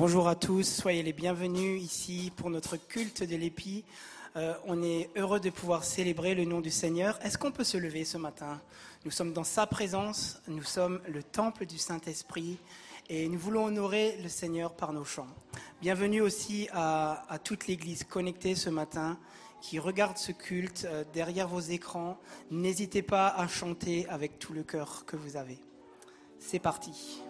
Bonjour à tous, soyez les bienvenus ici pour notre culte de l'épi. Euh, on est heureux de pouvoir célébrer le nom du Seigneur. Est-ce qu'on peut se lever ce matin? Nous sommes dans sa présence, nous sommes le temple du Saint-Esprit et nous voulons honorer le Seigneur par nos chants. Bienvenue aussi à, toute l'Église connectée ce matin qui regarde ce culte euh, derrière vos écrans. N'hésitez pas à chanter avec tout le cœur que vous avez. C'est parti.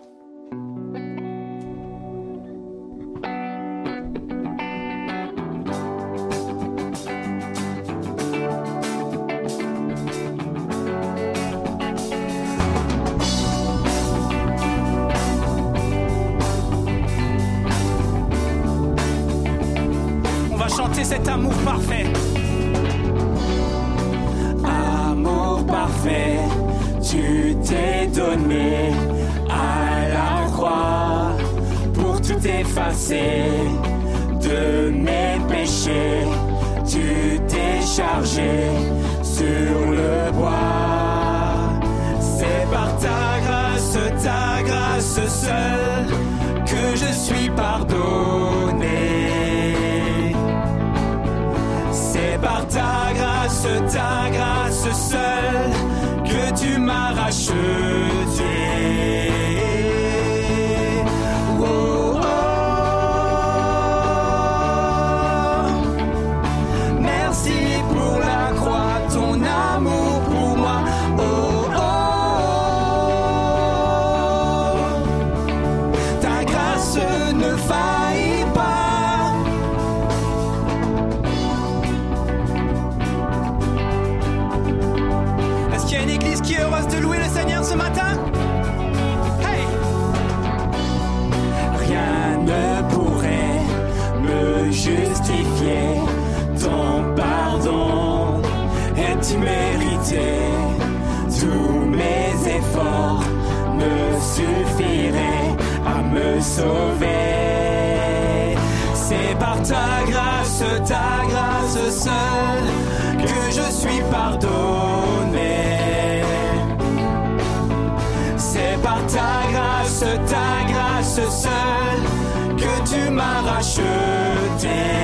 Racheté. Oh,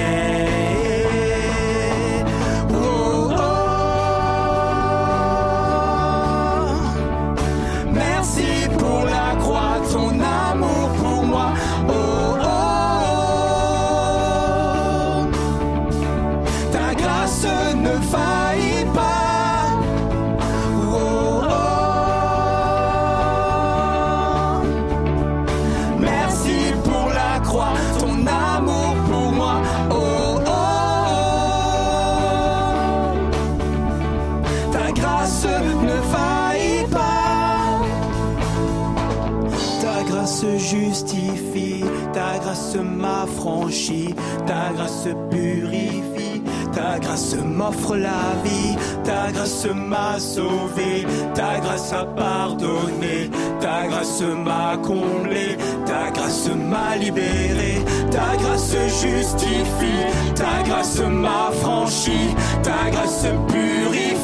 ta grâce purifie, ta grâce m'offre la vie, ta grâce m'a sauvé, ta grâce a pardonné, ta grâce m'a comblé, ta grâce m'a libéré, ta grâce justifie, ta grâce m'affranchit, ta grâce purifie,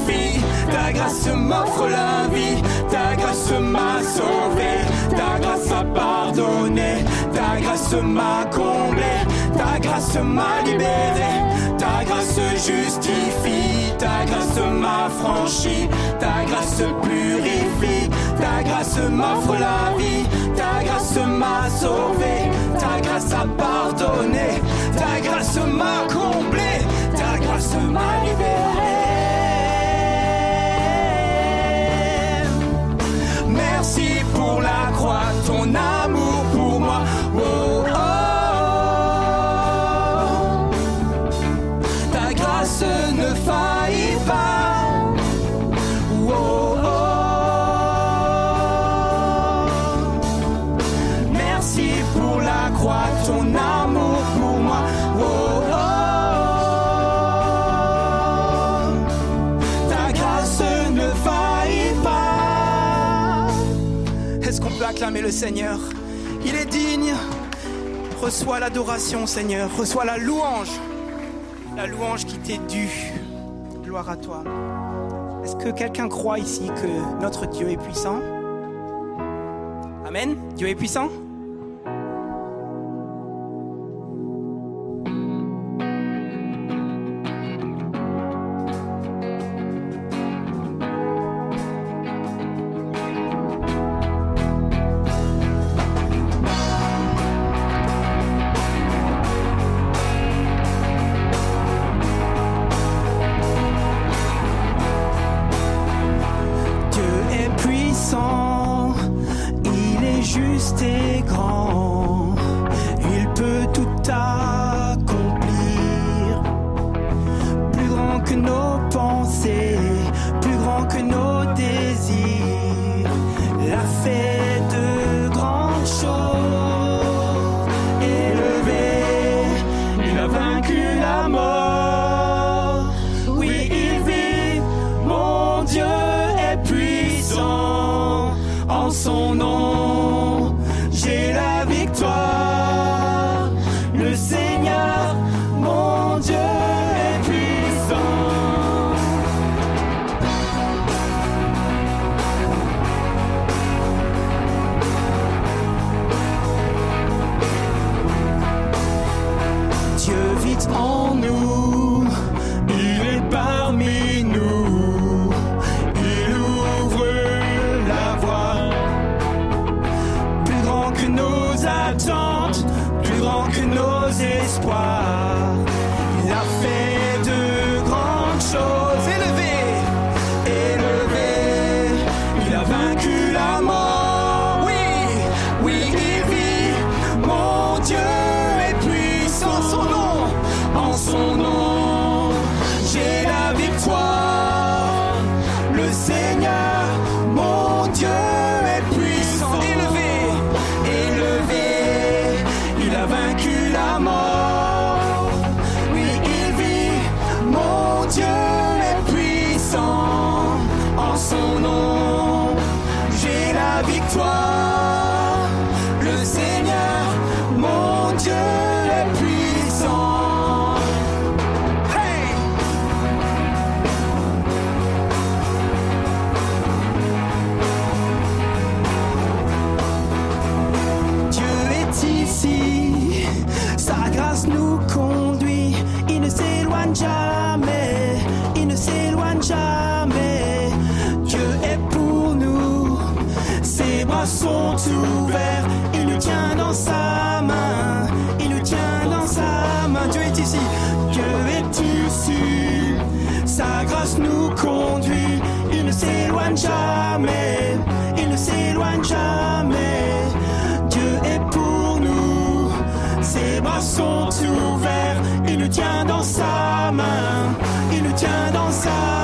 ta grâce m'offre la vie, ta grâce m'a sauvé, ta grâce a pardonné, ta grâce m'a comblé, ta grâce m'a libéré, ta grâce justifie, ta grâce m'a franchi, ta grâce purifie, ta grâce m'offre la vie, ta grâce m'a sauvé, ta grâce a pardonné, ta grâce m'a comblé, ta grâce m'a libéré. Seigneur Il est digne. Reçois l'adoration, Seigneur. Reçois la louange. La louange qui t'est due. Gloire à toi. Est-ce que quelqu'un croit ici que notre Dieu est puissant? Amen Dieu est puissant? Ses bras sont ouverts, il nous tient dans sa main, il nous tient dans sa main,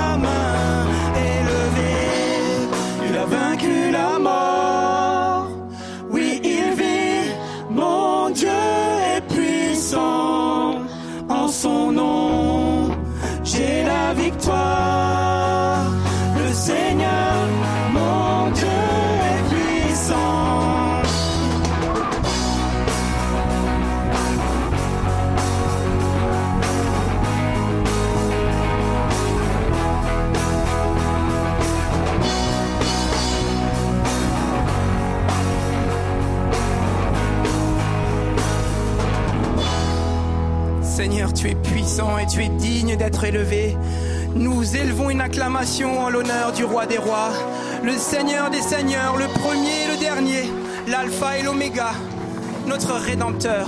et tu es digne d'être élevé? Nous élevons une acclamation en l'honneur du roi des rois, le Seigneur des seigneurs, le premier et le dernier, l'alpha et l'oméga, notre rédempteur.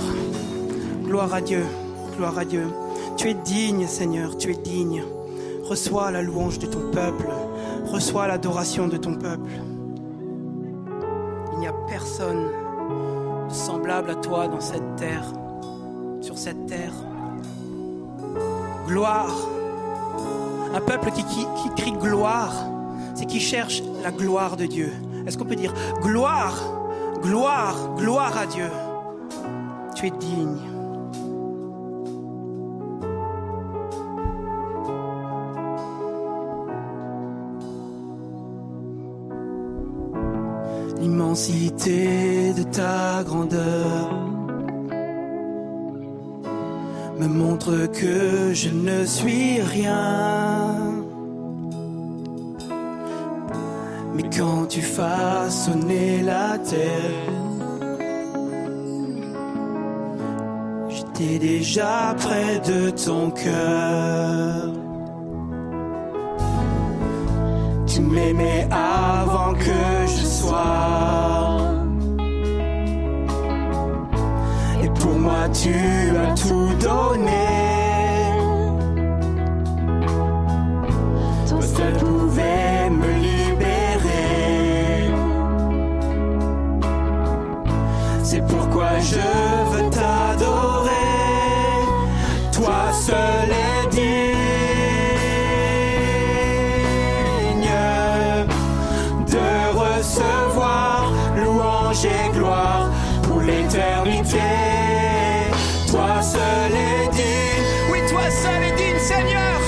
Gloire à Dieu, gloire à Dieu. Tu es digne, Seigneur, tu es digne. Reçois la louange de ton peuple, reçois l'adoration de ton peuple. Il n'y a personne semblable à toi dans cette terre, sur cette terre. Gloire. Un peuple qui, qui, qui crie gloire, c'est qui cherche la gloire de Dieu. Est-ce qu'on peut dire gloire, gloire, gloire à Dieu? Tu es digne. L'immensité de ta grandeur me montre que je ne suis rien. Mais quand tu sonner la terre, j'étais déjà près de ton cœur. Tu m'aimais avant que je sois. Pour moi, tu as tout donné. Toi seul pouvais me libérer. C'est pourquoi je veux t'adorer. Toi seul est digne de recevoir louange et gloire pour l'éternité seul est digne. Oui, toi seul est digne, Seigneur,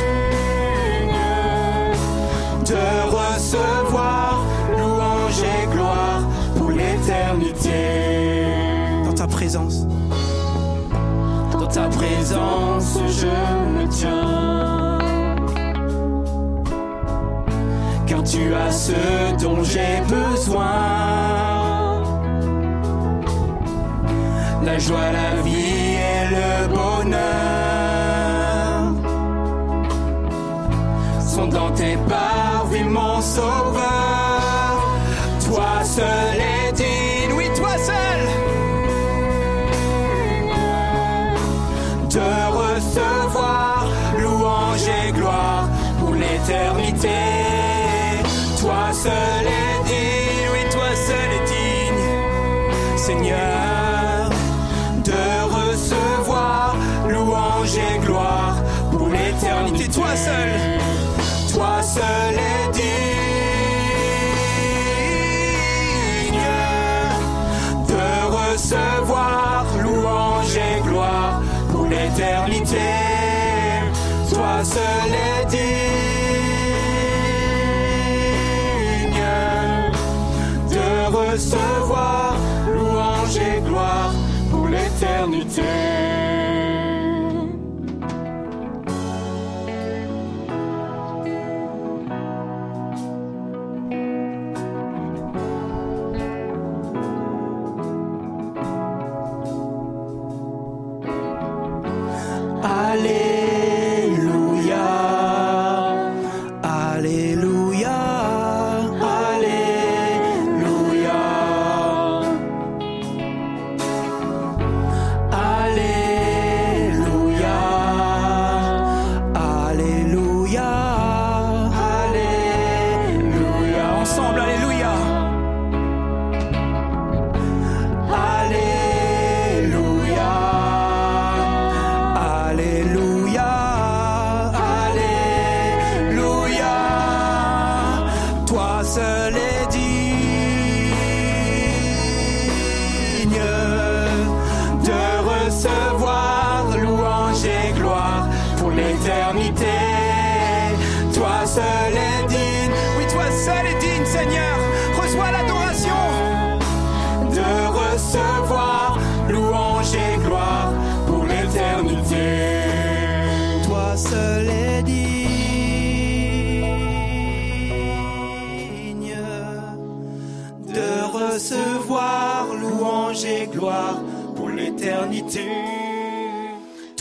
de recevoir louange et gloire pour l'éternité. Dans ta présence, dans ta présence, je me tiens. Car tu as ce dont j'ai besoin. La joie, la vie so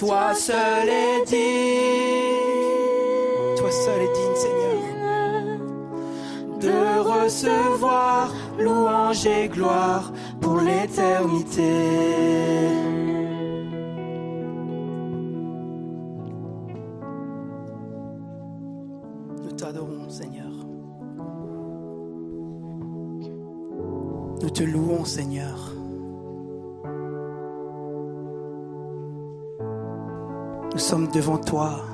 Toi seul est digne. Toi seul est digne, Seigneur. De recevoir louange et gloire pour l'éternité. Nous t'adorons, Seigneur. Nous te louons, Seigneur. Nous sommes devant toi.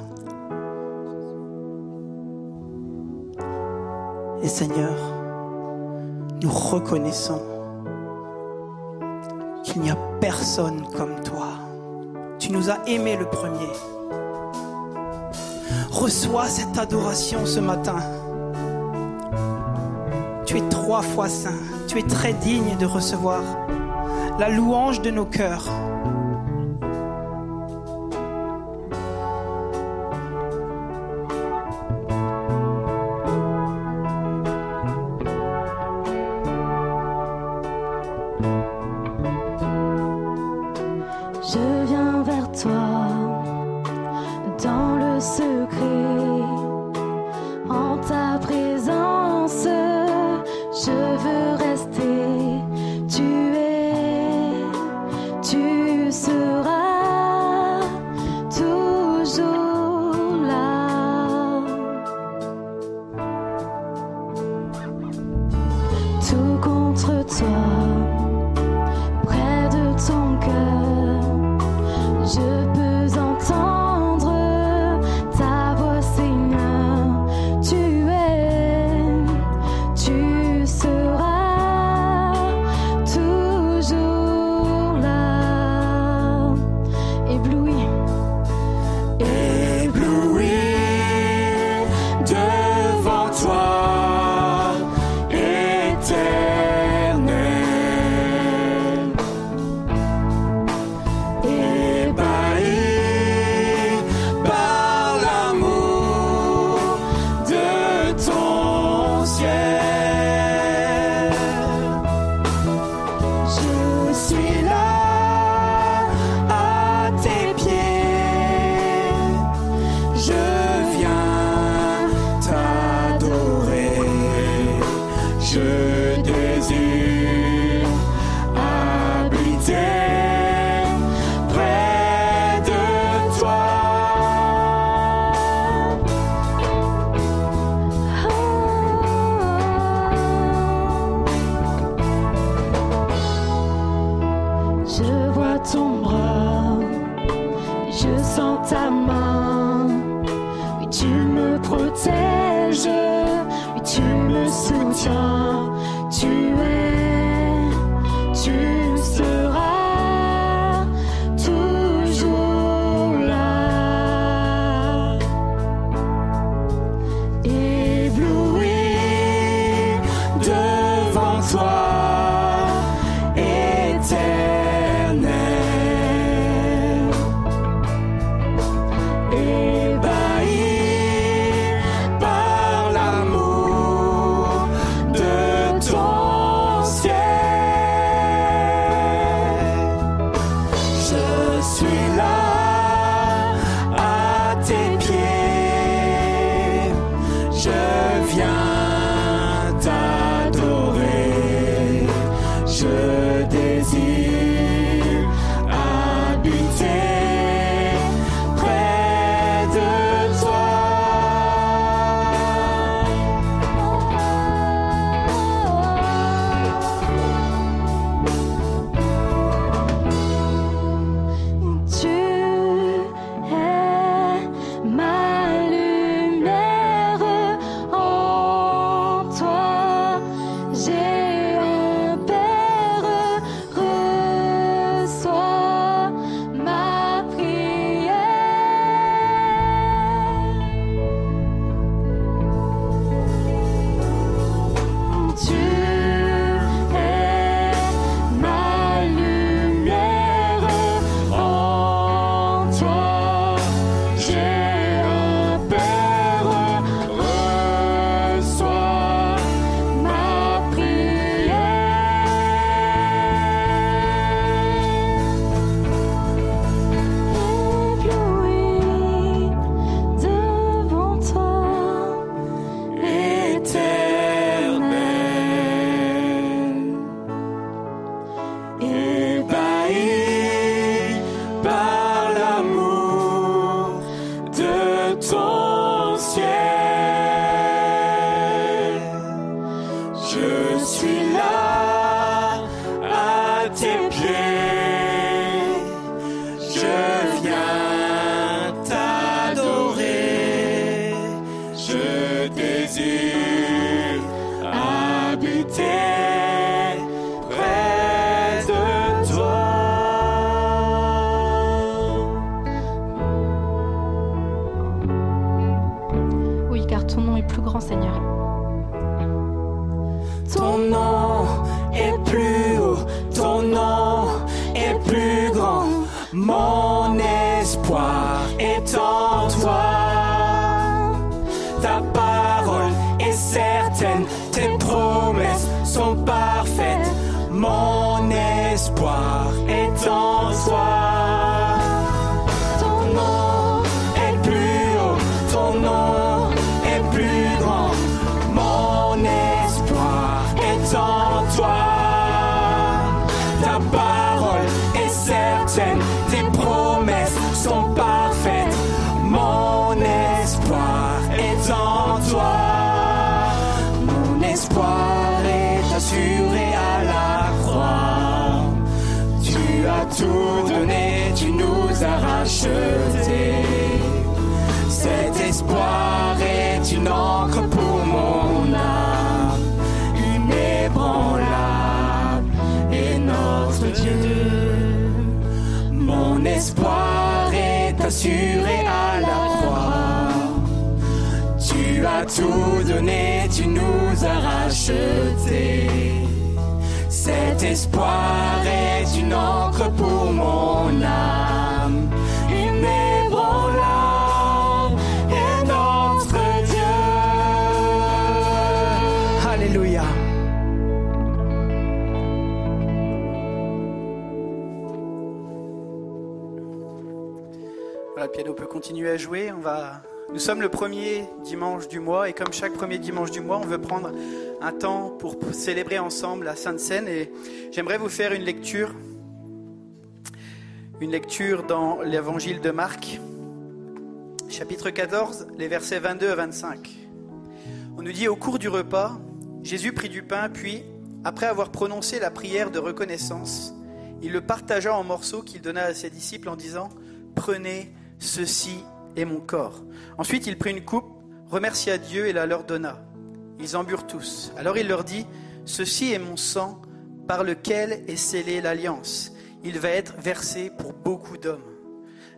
Et Seigneur, nous reconnaissons qu'il n'y a personne comme toi. Tu nous as aimés le premier. Reçois cette adoration ce matin. Tu es trois fois saint. Tu es très digne de recevoir la louange de nos cœurs. sweet. Assuré à la croix. Tu as tout donné, tu nous as rachetés. Cet espoir est une encre pour mon âme, à jouer. On va... Nous sommes le premier dimanche du mois et comme chaque premier dimanche du mois, on veut prendre un temps pour célébrer ensemble la Sainte Seine et j'aimerais vous faire une lecture, une lecture dans l'évangile de Marc, chapitre 14, les versets 22 à 25. On nous dit au cours du repas, Jésus prit du pain, puis, après avoir prononcé la prière de reconnaissance, il le partagea en morceaux qu'il donna à ses disciples en disant, Prenez, Ceci est mon corps. Ensuite, il prit une coupe, remercia Dieu et la leur donna. Ils en burent tous. Alors il leur dit, Ceci est mon sang par lequel est scellée l'alliance. Il va être versé pour beaucoup d'hommes.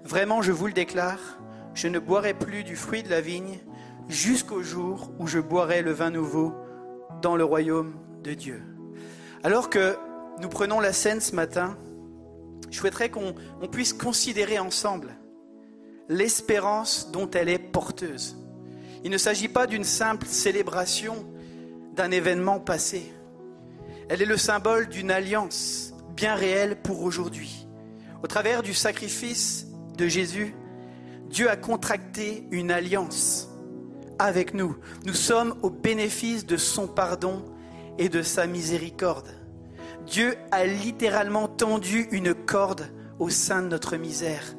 Vraiment, je vous le déclare, je ne boirai plus du fruit de la vigne jusqu'au jour où je boirai le vin nouveau dans le royaume de Dieu. Alors que nous prenons la scène ce matin, je souhaiterais qu'on puisse considérer ensemble l'espérance dont elle est porteuse. Il ne s'agit pas d'une simple célébration d'un événement passé. Elle est le symbole d'une alliance bien réelle pour aujourd'hui. Au travers du sacrifice de Jésus, Dieu a contracté une alliance avec nous. Nous sommes au bénéfice de son pardon et de sa miséricorde. Dieu a littéralement tendu une corde au sein de notre misère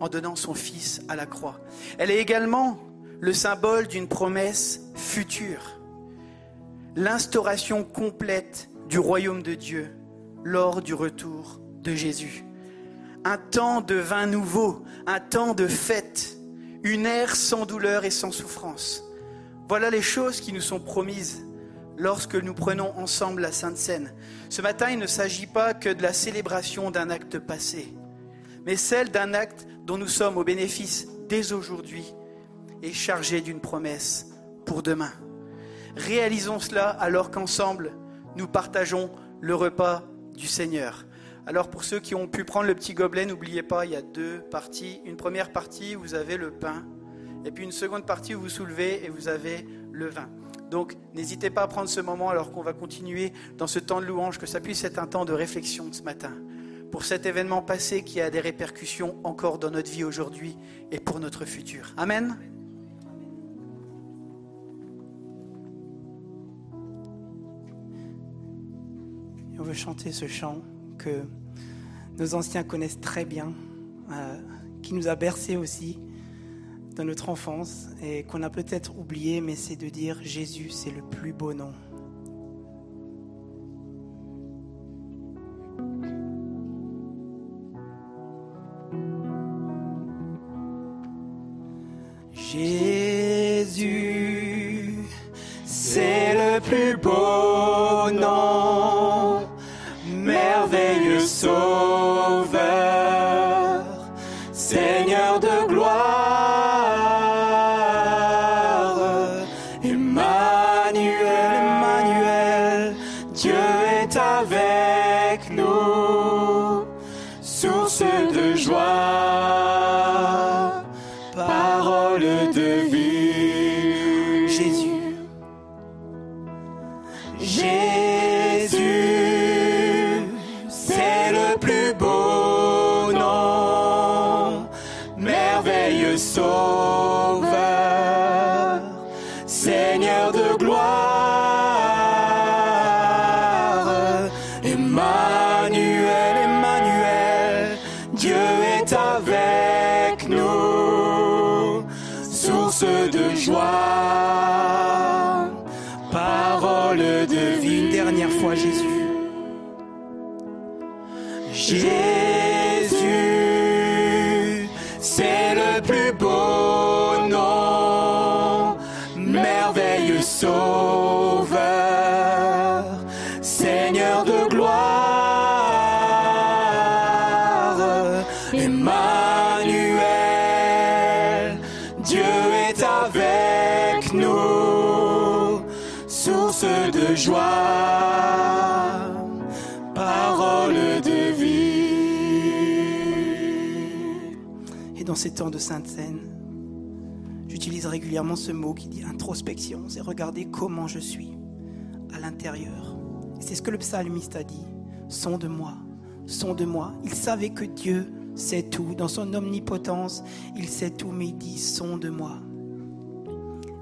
en donnant son Fils à la croix. Elle est également le symbole d'une promesse future, l'instauration complète du royaume de Dieu lors du retour de Jésus. Un temps de vin nouveau, un temps de fête, une ère sans douleur et sans souffrance. Voilà les choses qui nous sont promises lorsque nous prenons ensemble la Sainte Seine. Ce matin, il ne s'agit pas que de la célébration d'un acte passé, mais celle d'un acte dont nous sommes au bénéfice dès aujourd'hui et chargé d'une promesse pour demain. Réalisons cela alors qu'ensemble, nous partageons le repas du Seigneur. Alors pour ceux qui ont pu prendre le petit gobelet, n'oubliez pas, il y a deux parties. Une première partie, vous avez le pain, et puis une seconde partie où vous soulevez et vous avez le vin. Donc n'hésitez pas à prendre ce moment alors qu'on va continuer dans ce temps de louange, que ça puisse être un temps de réflexion ce matin pour cet événement passé qui a des répercussions encore dans notre vie aujourd'hui et pour notre futur. Amen. on veut chanter ce chant que nos anciens connaissent très bien, euh, qui nous a bercé aussi dans notre enfance et qu'on a peut-être oublié, mais c'est de dire Jésus, c'est le plus beau nom. Jésus, c'est le plus beau nom, de Sainte Seine, j'utilise régulièrement ce mot qui dit introspection, c'est regarder comment je suis à l'intérieur. C'est ce que le psalmiste a dit. Son de moi, son de moi. Il savait que Dieu sait tout. Dans son omnipotence, il sait tout, mais il dit son de moi.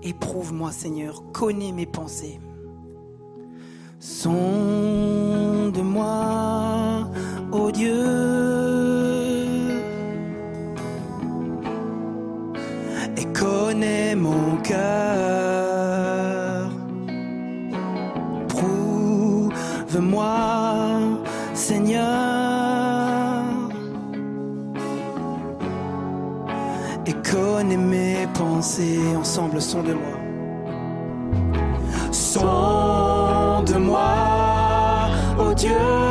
Éprouve-moi, Seigneur, connais mes pensées. Son de moi, ô Dieu. Prouve-moi, Seigneur. Et connais mes pensées. Ensemble, son de moi. Son de moi, ô Dieu.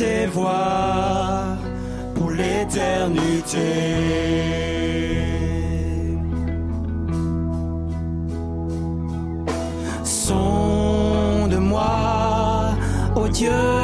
Tes voies pour l'éternité. Dieu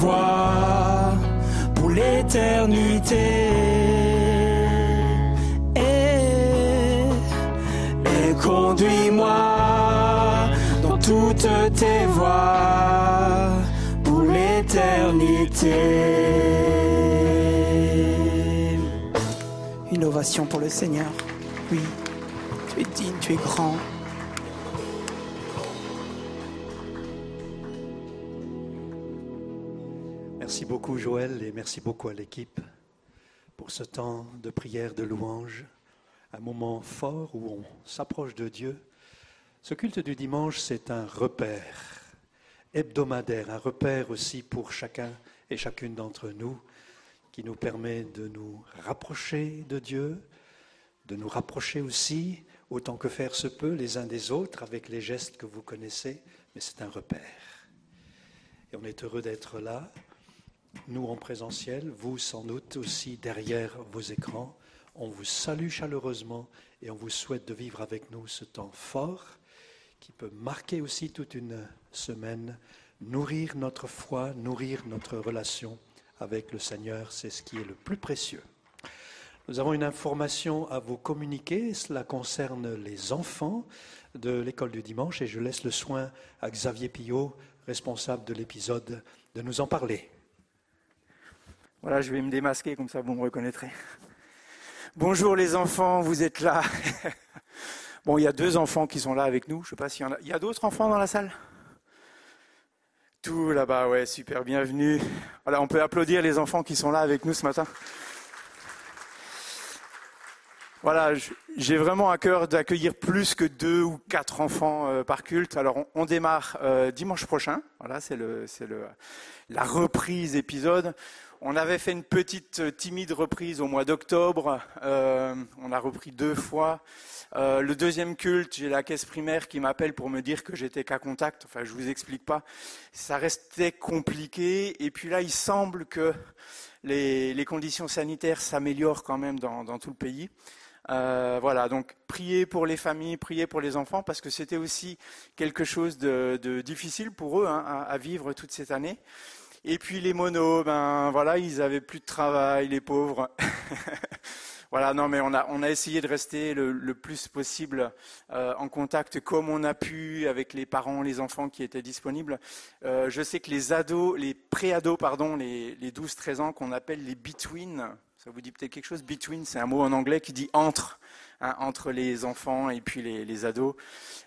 voies pour l'éternité. Et, et conduis-moi dans toutes tes voies pour l'éternité. Une ovation pour le Seigneur. Oui, tu es digne, tu es grand. Joël et merci beaucoup à l'équipe pour ce temps de prière, de louange, un moment fort où on s'approche de Dieu. Ce culte du dimanche, c'est un repère hebdomadaire, un repère aussi pour chacun et chacune d'entre nous qui nous permet de nous rapprocher de Dieu, de nous rapprocher aussi, autant que faire se peut, les uns des autres avec les gestes que vous connaissez, mais c'est un repère. Et on est heureux d'être là nous en présentiel, vous sans doute aussi derrière vos écrans. On vous salue chaleureusement et on vous souhaite de vivre avec nous ce temps fort qui peut marquer aussi toute une semaine, nourrir notre foi, nourrir notre relation avec le Seigneur. C'est ce qui est le plus précieux. Nous avons une information à vous communiquer. Cela concerne les enfants de l'école du dimanche et je laisse le soin à Xavier Pillot, responsable de l'épisode, de nous en parler. Voilà, je vais me démasquer, comme ça vous me reconnaîtrez. Bonjour les enfants, vous êtes là. Bon, il y a deux enfants qui sont là avec nous. Je sais pas s'il y en a. Il y a d'autres enfants dans la salle? Tout là-bas, ouais, super, bienvenue. Voilà, on peut applaudir les enfants qui sont là avec nous ce matin. Voilà, j'ai vraiment à cœur d'accueillir plus que deux ou quatre enfants euh, par culte. Alors, on, on démarre euh, dimanche prochain. Voilà, c'est le, c'est le, la reprise épisode. On avait fait une petite euh, timide reprise au mois d'octobre. Euh, on a repris deux fois. Euh, le deuxième culte, j'ai la caisse primaire qui m'appelle pour me dire que j'étais qu'à contact. Enfin, je vous explique pas. Ça restait compliqué. Et puis là, il semble que les, conditions sanitaires s'améliorent quand même dans, tout le pays. Voilà, donc priez pour les familles, priez pour les enfants, parce que c'était aussi quelque chose de, difficile pour eux hein, à, vivre toute cette année. Et puis les monos, ben voilà, ils avaient plus de travail, les pauvres. voilà, non, mais on a, on a essayé de rester le, le plus possible euh, en contact comme on a pu avec les parents, les enfants qui étaient disponibles. Euh, je sais que les ados, les préados, pardon, les, les 12-13 ans qu'on appelle les between. Ça vous dit peut-être quelque chose? Between, c'est un mot en anglais qui dit entre, hein, entre les enfants et puis les, ados.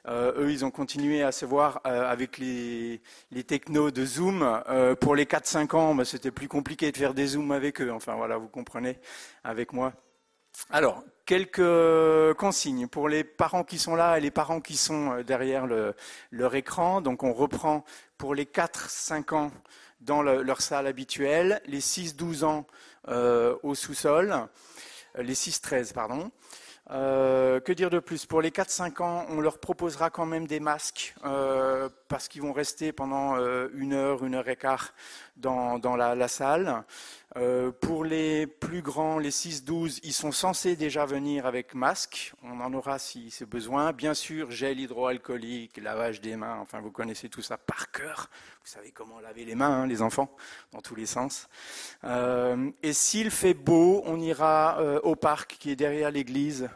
Euh, eux, ils ont continué à se voir euh, avec les, les technos de Zoom. Euh, pour les 4-5 ans, bah, c'était plus compliqué de faire des Zooms avec eux. Enfin voilà, vous comprenez avec moi. Alors, quelques consignes pour les parents qui sont là et les parents qui sont derrière le, leur écran. Donc on reprend pour les 4-5 ans dans le, leur salle habituelle, les 6-12 ans au sous-sol, euh, les 6-13 pardon. Euh, que dire de plus? Pour les 4-5 ans, on leur proposera quand même des masques euh, parce qu'ils vont rester pendant euh, une heure, une heure et quart dans, dans la, salle. Euh, pour les plus grands, les 6-12, ils sont censés déjà venir avec masque. On en aura si c'est besoin. Bien sûr, gel hydroalcoolique, lavage des mains. Enfin, vous connaissez tout ça par cœur. Vous savez comment laver les mains, hein, les enfants, dans tous les sens. Euh, et s'il fait beau, on ira euh, au parc qui est derrière l'église.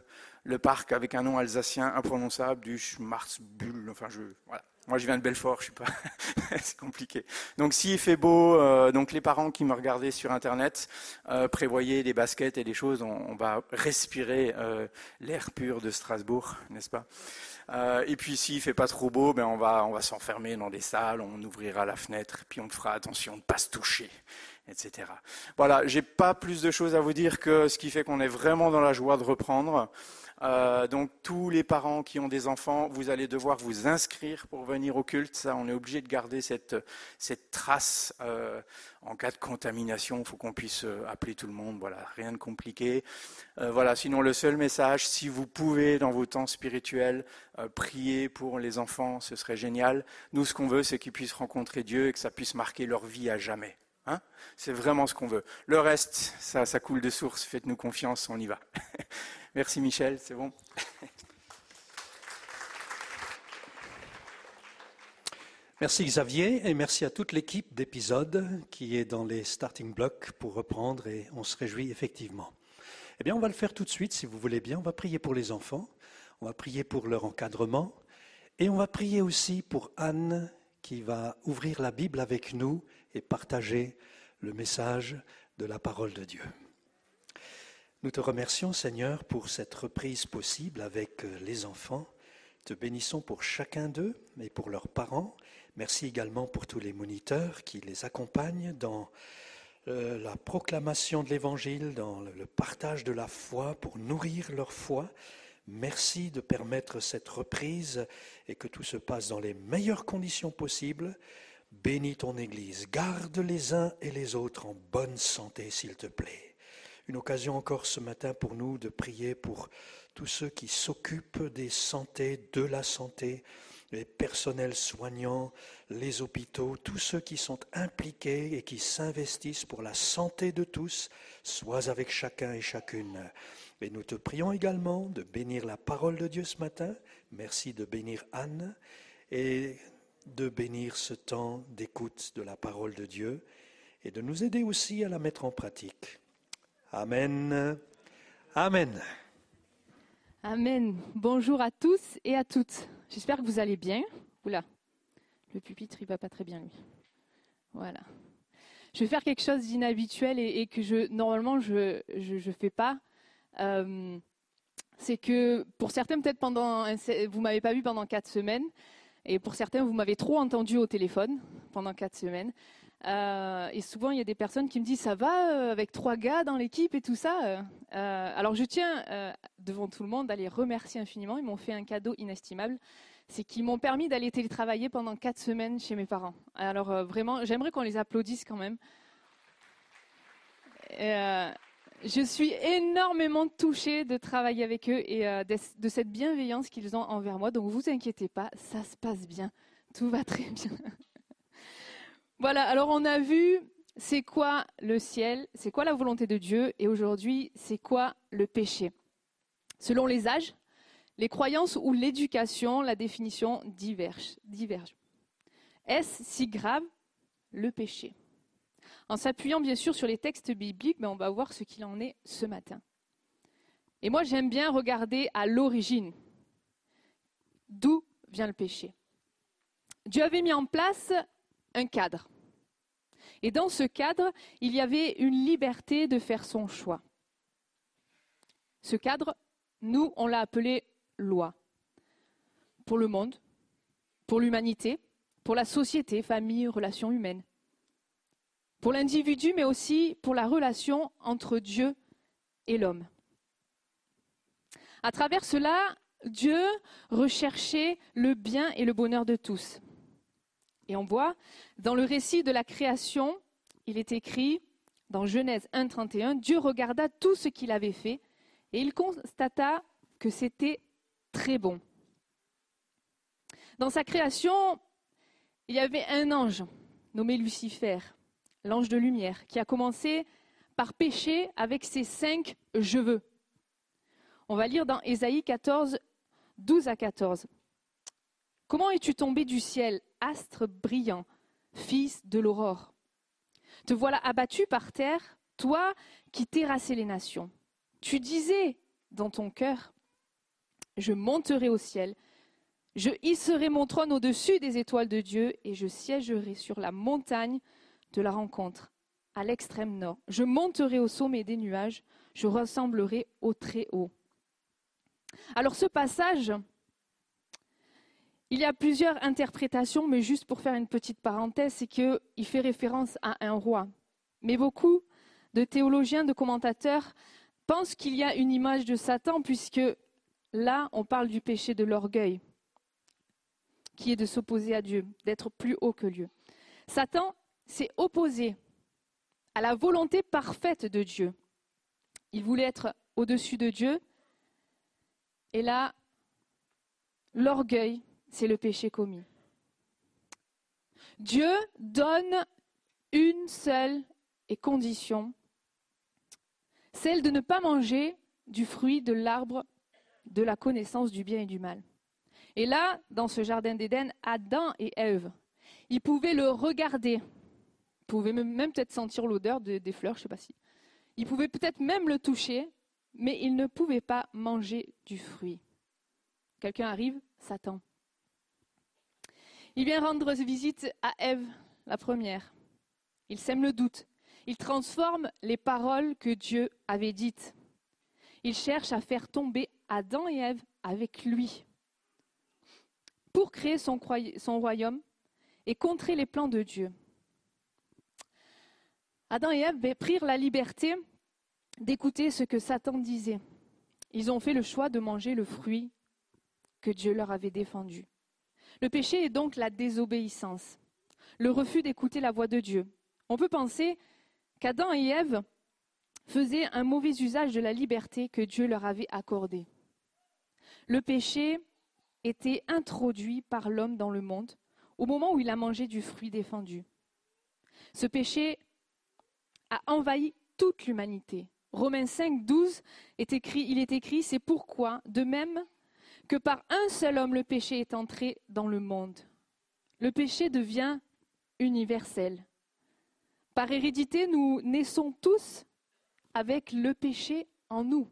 Le parc avec un nom alsacien imprononçable du Schmarzbull. Enfin, je, voilà. Moi, je viens de Belfort, je suis pas. c'est compliqué. Donc, s'il fait beau, euh, donc les parents qui me regardaient sur Internet, euh, prévoyez des baskets et des choses. On, on va respirer euh, l'air pur de Strasbourg, n'est-ce pas? Euh, Et puis, s'il fait pas trop beau, ben on va, on va s'enfermer dans des salles, on ouvrira la fenêtre, puis on fera attention de pas se toucher etc. Voilà, j'ai pas plus de choses à vous dire que ce qui fait qu'on est vraiment dans la joie de reprendre. Euh, donc tous les parents qui ont des enfants, vous allez devoir vous inscrire pour venir au culte. Ça, on est obligé de garder cette, trace euh, en cas de contamination. Il faut qu'on puisse euh, appeler tout le monde. Voilà, rien de compliqué. Voilà. Sinon, le seul message, si vous pouvez dans vos temps spirituels prier pour les enfants, ce serait génial. Nous, ce qu'on veut, c'est qu'ils puissent rencontrer Dieu et que ça puisse marquer leur vie à jamais. Hein c'est vraiment ce qu'on veut. Le reste, ça coule de source. Faites-nous confiance, on y va. Merci Michel, c'est bon. Merci Xavier et merci à toute l'équipe d'épisodes qui est dans les starting blocks pour reprendre et on se réjouit effectivement. Eh bien, on va le faire tout de suite si vous voulez bien. On va prier pour les enfants, on va prier pour leur encadrement et on va prier aussi pour Anne qui va ouvrir la Bible avec nous et partager le message de la parole de Dieu. Nous te remercions Seigneur pour cette reprise possible avec les enfants. Te bénissons pour chacun d'eux et pour leurs parents. Merci également pour tous les moniteurs qui les accompagnent dans euh, la proclamation de l'Évangile, dans le partage de la foi, pour nourrir leur foi. Merci de permettre cette reprise et que tout se passe dans les meilleures conditions possibles. Bénis ton Église, garde les uns et les autres en bonne santé, s'il te plaît. Une occasion encore ce matin pour nous de prier pour tous ceux qui s'occupent des santé, de la santé, les personnels soignants, les hôpitaux, tous ceux qui sont impliqués et qui s'investissent pour la santé de tous, sois avec chacun et chacune. Et nous te prions également de bénir la parole de Dieu ce matin. Merci de bénir Anne et de bénir ce temps d'écoute de la parole de Dieu et de nous aider aussi à la mettre en pratique. Amen. Amen. Amen. Bonjour à tous et à toutes. J'espère que vous allez bien. Oula, le pupitre, il va pas très bien, lui. Voilà. Je vais faire quelque chose d'inhabituel et, que je, normalement, je ne fais pas. Euh, c'est que pour certains, peut-être pendant, vous m'avez pas vu pendant quatre semaines, et pour certains, vous m'avez trop entendu au téléphone pendant quatre semaines. Euh, et souvent, il y a des personnes qui me disent ça va euh, avec trois gars dans l'équipe et tout ça. Euh, alors, je tiens devant tout le monde à les remercier infiniment. Ils m'ont fait un cadeau inestimable. C'est qu'ils m'ont permis d'aller télétravailler pendant quatre semaines chez mes parents. Alors, vraiment, j'aimerais qu'on les applaudisse quand même. Je suis énormément touchée de travailler avec eux et de, de cette bienveillance qu'ils ont envers moi. Donc, vous inquiétez pas, ça se passe bien. Tout va très bien. Voilà, alors on a vu c'est quoi le ciel, c'est quoi la volonté de Dieu, et aujourd'hui, c'est quoi le péché. Selon les âges, les croyances ou l'éducation, la définition diverge. Est-ce si grave le péché? En s'appuyant bien sûr sur les textes bibliques, mais on va voir ce qu'il en est ce matin. Et moi, j'aime bien regarder à l'origine. D'où vient le péché Dieu avait mis en place un cadre. Et dans ce cadre, il y avait une liberté de faire son choix. Ce cadre, nous, on l'a appelé loi. Pour le monde, pour l'humanité, pour la société, famille, relations humaines. Pour l'individu, mais aussi pour la relation entre Dieu et l'homme. À travers cela, Dieu recherchait le bien et le bonheur de tous. Et on voit, dans le récit de la création, il est écrit dans Genèse 1.31, Dieu regarda tout ce qu'il avait fait et il constata que c'était très bon. Dans sa création, il y avait un ange nommé Lucifer, l'ange de lumière, qui a commencé par pécher avec ses cinq je veux. On va lire dans Ésaïe 14, 12 à 14. Comment es-tu tombé du ciel, astre brillant, fils de l'aurore Te voilà abattu par terre, toi qui terrassais les nations. Tu disais dans ton cœur, je monterai au ciel, je hisserai mon trône au-dessus des étoiles de Dieu et je siégerai sur la montagne de la rencontre, à l'extrême nord. Je monterai au sommet des nuages, je ressemblerai au très haut. Alors ce passage, il y a plusieurs interprétations, mais juste pour faire une petite parenthèse, c'est qu'il fait référence à un roi. Mais beaucoup de théologiens, de commentateurs pensent qu'il y a une image de Satan, puisque là, on parle du péché de l'orgueil, qui est de s'opposer à Dieu, d'être plus haut que Dieu. Satan s'est opposé à la volonté parfaite de Dieu. Il voulait être au-dessus de Dieu, et là, l'orgueil, c'est le péché commis. Dieu donne une seule condition, celle de ne pas manger du fruit de l'arbre de la connaissance du bien et du mal. Et là, dans ce jardin d'Éden, Adam et Ève, ils pouvaient le regarder, ils pouvaient même peut-être sentir l'odeur des fleurs, je ne sais pas si. Ils pouvaient peut-être même le toucher, mais ils ne pouvaient pas manger du fruit. Quelqu'un arrive, Satan. Il vient rendre visite à Ève, la première. Il sème le doute. Il transforme les paroles que Dieu avait dites. Il cherche à faire tomber Adam et Ève avec lui pour créer son, royaume et contrer les plans de Dieu. Adam et Ève prirent la liberté d'écouter ce que Satan disait. Ils ont fait le choix de manger le fruit que Dieu leur avait défendu. Le péché est donc la désobéissance, le refus d'écouter la voix de Dieu. On peut penser qu'Adam et Ève faisaient un mauvais usage de la liberté que Dieu leur avait accordée. Le péché était introduit par l'homme dans le monde au moment où il a mangé du fruit défendu. Ce péché a envahi toute l'humanité. Romains 5, 12 est écrit, il est écrit, c'est pourquoi, de même que par un seul homme le péché est entré dans le monde. Le péché devient universel. Par hérédité, nous naissons tous avec le péché en nous.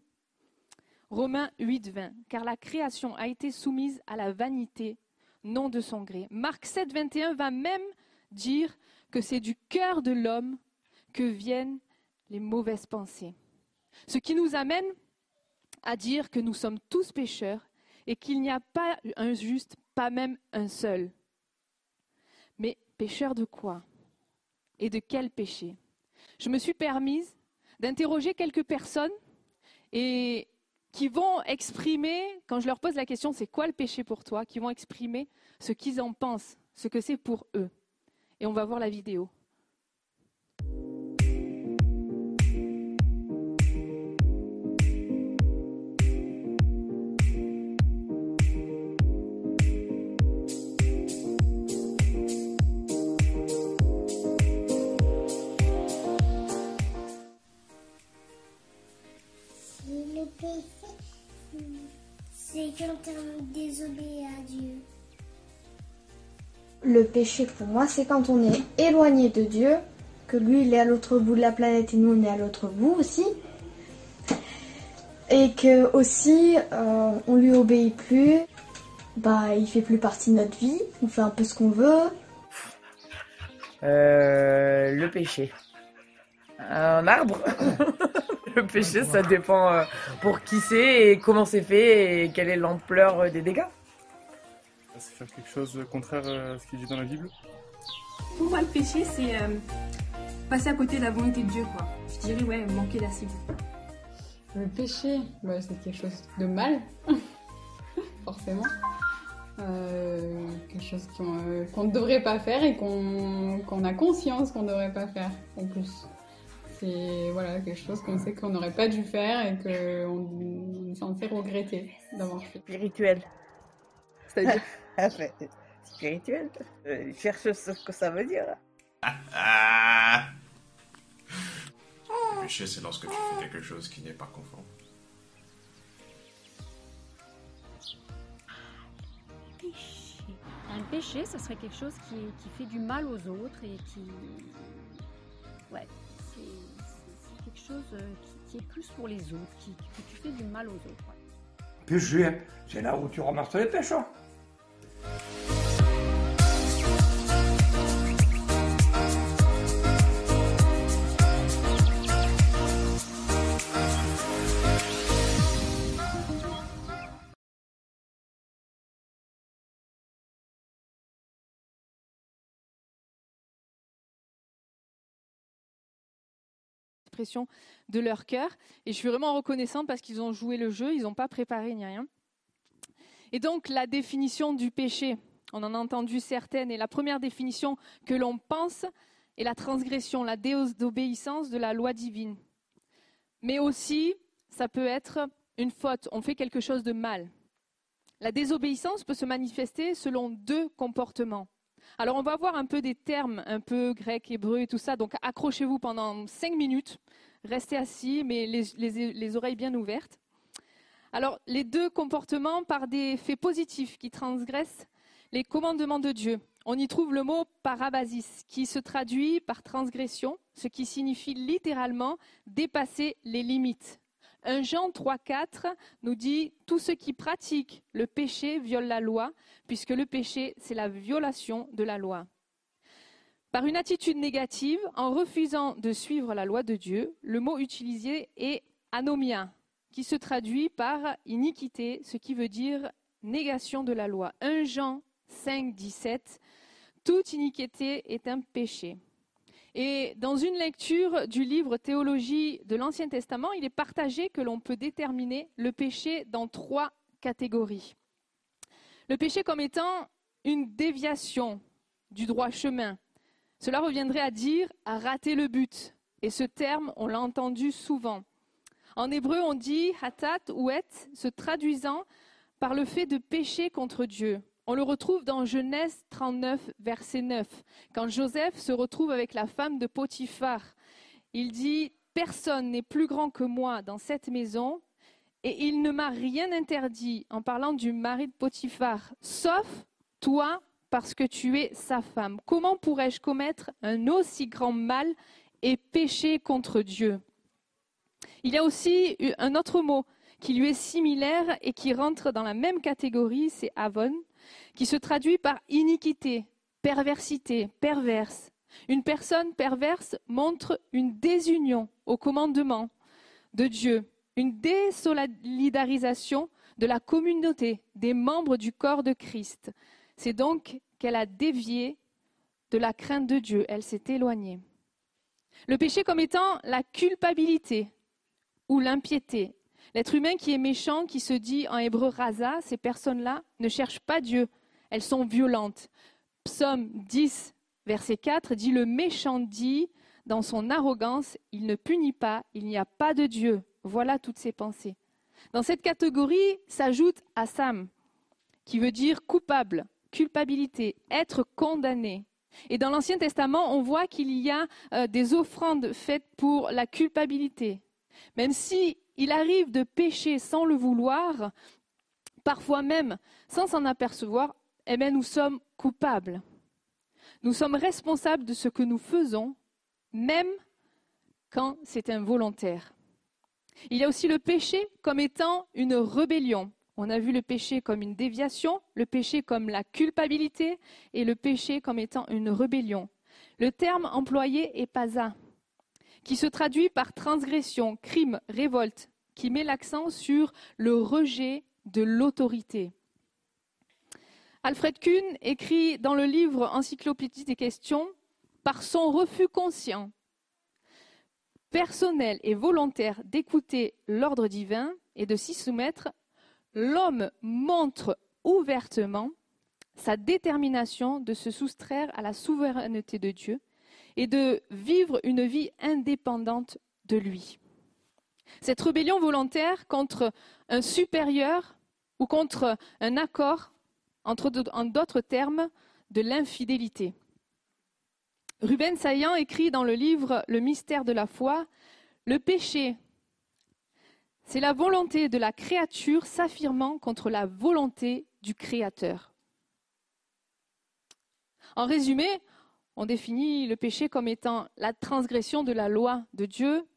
Romains 8, 20. Car la création a été soumise à la vanité, non de son gré. Marc 7, 21 va même dire que c'est du cœur de l'homme que viennent les mauvaises pensées. Ce qui nous amène à dire que nous sommes tous pécheurs et qu'il n'y a pas un juste, pas même un seul. Mais pécheur de quoi? Et de quel péché? Je me suis permise d'interroger quelques personnes et qui vont exprimer, quand je leur pose la question c'est quoi le péché pour toi, qui vont exprimer ce qu'ils en pensent, ce que c'est pour eux. Et on va voir la vidéo. On désobéit à Dieu. Le péché pour moi, c'est quand on est éloigné de Dieu, que lui il est à l'autre bout de la planète et nous on est à l'autre bout aussi. Et que aussi euh, on lui obéit plus, bah il fait plus partie de notre vie, on fait un peu ce qu'on veut. Euh, le péché. Un arbre Le péché, ça dépend euh, pour qui c'est et comment c'est fait et quelle est l'ampleur euh, des dégâts. C'est faire quelque chose de contraire à ce qui est dit dans la Bible? Pour moi, le péché, c'est euh, passer à côté de la volonté de Dieu, quoi. Je dirais, ouais, manquer la cible. Le péché, bah, c'est quelque chose de mal, forcément. Euh, quelque chose qu'on euh, ne devrait pas faire et qu'on qu'on a conscience qu'on ne devrait pas faire en plus. C'est voilà, quelque chose qu'on sait qu'on n'aurait pas dû faire et qu'on on est censé regretter d'avoir fait. Spirituel. C'est-à-dire Spirituel euh, Cherche ce que ça veut dire. Ah Le péché, c'est lorsque tu fais quelque chose qui n'est pas conforme. Un péché, ce serait quelque chose qui, qui fait du mal aux autres et qui. Ouais, quelque chose euh, qui, est plus pour les autres, qui, que tu fais du mal aux autres. Péché, c'est là où tu ramasses les pêches. De leur cœur. Et je suis vraiment reconnaissante parce qu'ils ont joué le jeu, ils n'ont pas préparé ni rien. Et donc la définition du péché, on en a entendu certaines, et la première définition que l'on pense est la transgression, la désobéissance de la loi divine. Mais aussi, ça peut être une faute, on fait quelque chose de mal. La désobéissance peut se manifester selon deux comportements. Alors on va voir un peu des termes un peu grecs, hébreux et tout ça, donc accrochez-vous pendant cinq minutes, restez assis, mais les, les- les oreilles bien ouvertes. Alors les deux comportements par des faits positifs qui transgressent les commandements de Dieu. On y trouve le mot parabasis, qui se traduit par transgression, ce qui signifie littéralement dépasser les limites. 1 Jean 3,4 nous dit Tous ceux qui pratiquent le péché violent la loi, puisque le péché, c'est la violation de la loi. Par une attitude négative, en refusant de suivre la loi de Dieu, le mot utilisé est anomia, qui se traduit par iniquité, ce qui veut dire négation de la loi. 1 Jean 5, 17 Toute iniquité est un péché. Et dans une lecture du livre Théologie de l'Ancien Testament, il est partagé que l'on peut déterminer le péché dans trois catégories. Le péché comme étant une déviation du droit chemin. Cela reviendrait à dire à rater le but. Et ce terme, on l'a entendu souvent. En hébreu, on dit hatat ou et, se traduisant par le fait de pécher contre Dieu. On le retrouve dans Genèse 39, verset 9, quand Joseph se retrouve avec la femme de Potiphar. Il dit Personne n'est plus grand que moi dans cette maison, et il ne m'a rien interdit en parlant du mari de Potiphar, sauf toi, parce que tu es sa femme. Comment pourrais-je commettre un aussi grand mal et pécher contre Dieu? Il y a aussi un autre mot qui lui est similaire et qui rentre dans la même catégorie, c'est avon, qui se traduit par iniquité, perversité, perverse. Une personne perverse montre une désunion au commandement de Dieu, une désolidarisation de la communauté des membres du corps de Christ. C'est donc qu'elle a dévié de la crainte de Dieu, elle s'est éloignée. Le péché comme étant la culpabilité ou l'impiété. L'être humain qui est méchant, qui se dit en hébreu rasa, ces personnes-là ne cherchent pas Dieu, elles sont violentes. Psaume 10, verset 4 dit Le méchant dit dans son arrogance, il ne punit pas, il n'y a pas de Dieu. Voilà toutes ses pensées. Dans cette catégorie s'ajoute Assam, qui veut dire coupable, culpabilité, être condamné. Et dans l'Ancien Testament, on voit qu'il y a euh, des offrandes faites pour la culpabilité. Même si il arrive de pécher sans le vouloir, parfois même sans s'en apercevoir, eh bien, nous sommes coupables. Nous sommes responsables de ce que nous faisons, même quand c'est involontaire. Il y a aussi le péché comme étant une rébellion. On a vu le péché comme une déviation, le péché comme la culpabilité et le péché comme étant une rébellion. Le terme employé est pasa, qui se traduit par transgression, crime, révolte, qui met l'accent sur le rejet de l'autorité. Alfred Kuhn écrit dans le livre Encyclopédie des questions Par son refus conscient, personnel et volontaire d'écouter l'ordre divin et de s'y soumettre, l'homme montre ouvertement sa détermination de se soustraire à la souveraineté de Dieu et de vivre une vie indépendante de lui. Cette rébellion volontaire contre un supérieur ou contre un accord, en d'autres termes, de l'infidélité. Ruben Saillant écrit dans le livre Le mystère de la foi, Le péché, c'est la volonté de la créature s'affirmant contre la volonté du Créateur. En résumé, on définit le péché comme étant la transgression de la loi de Dieu.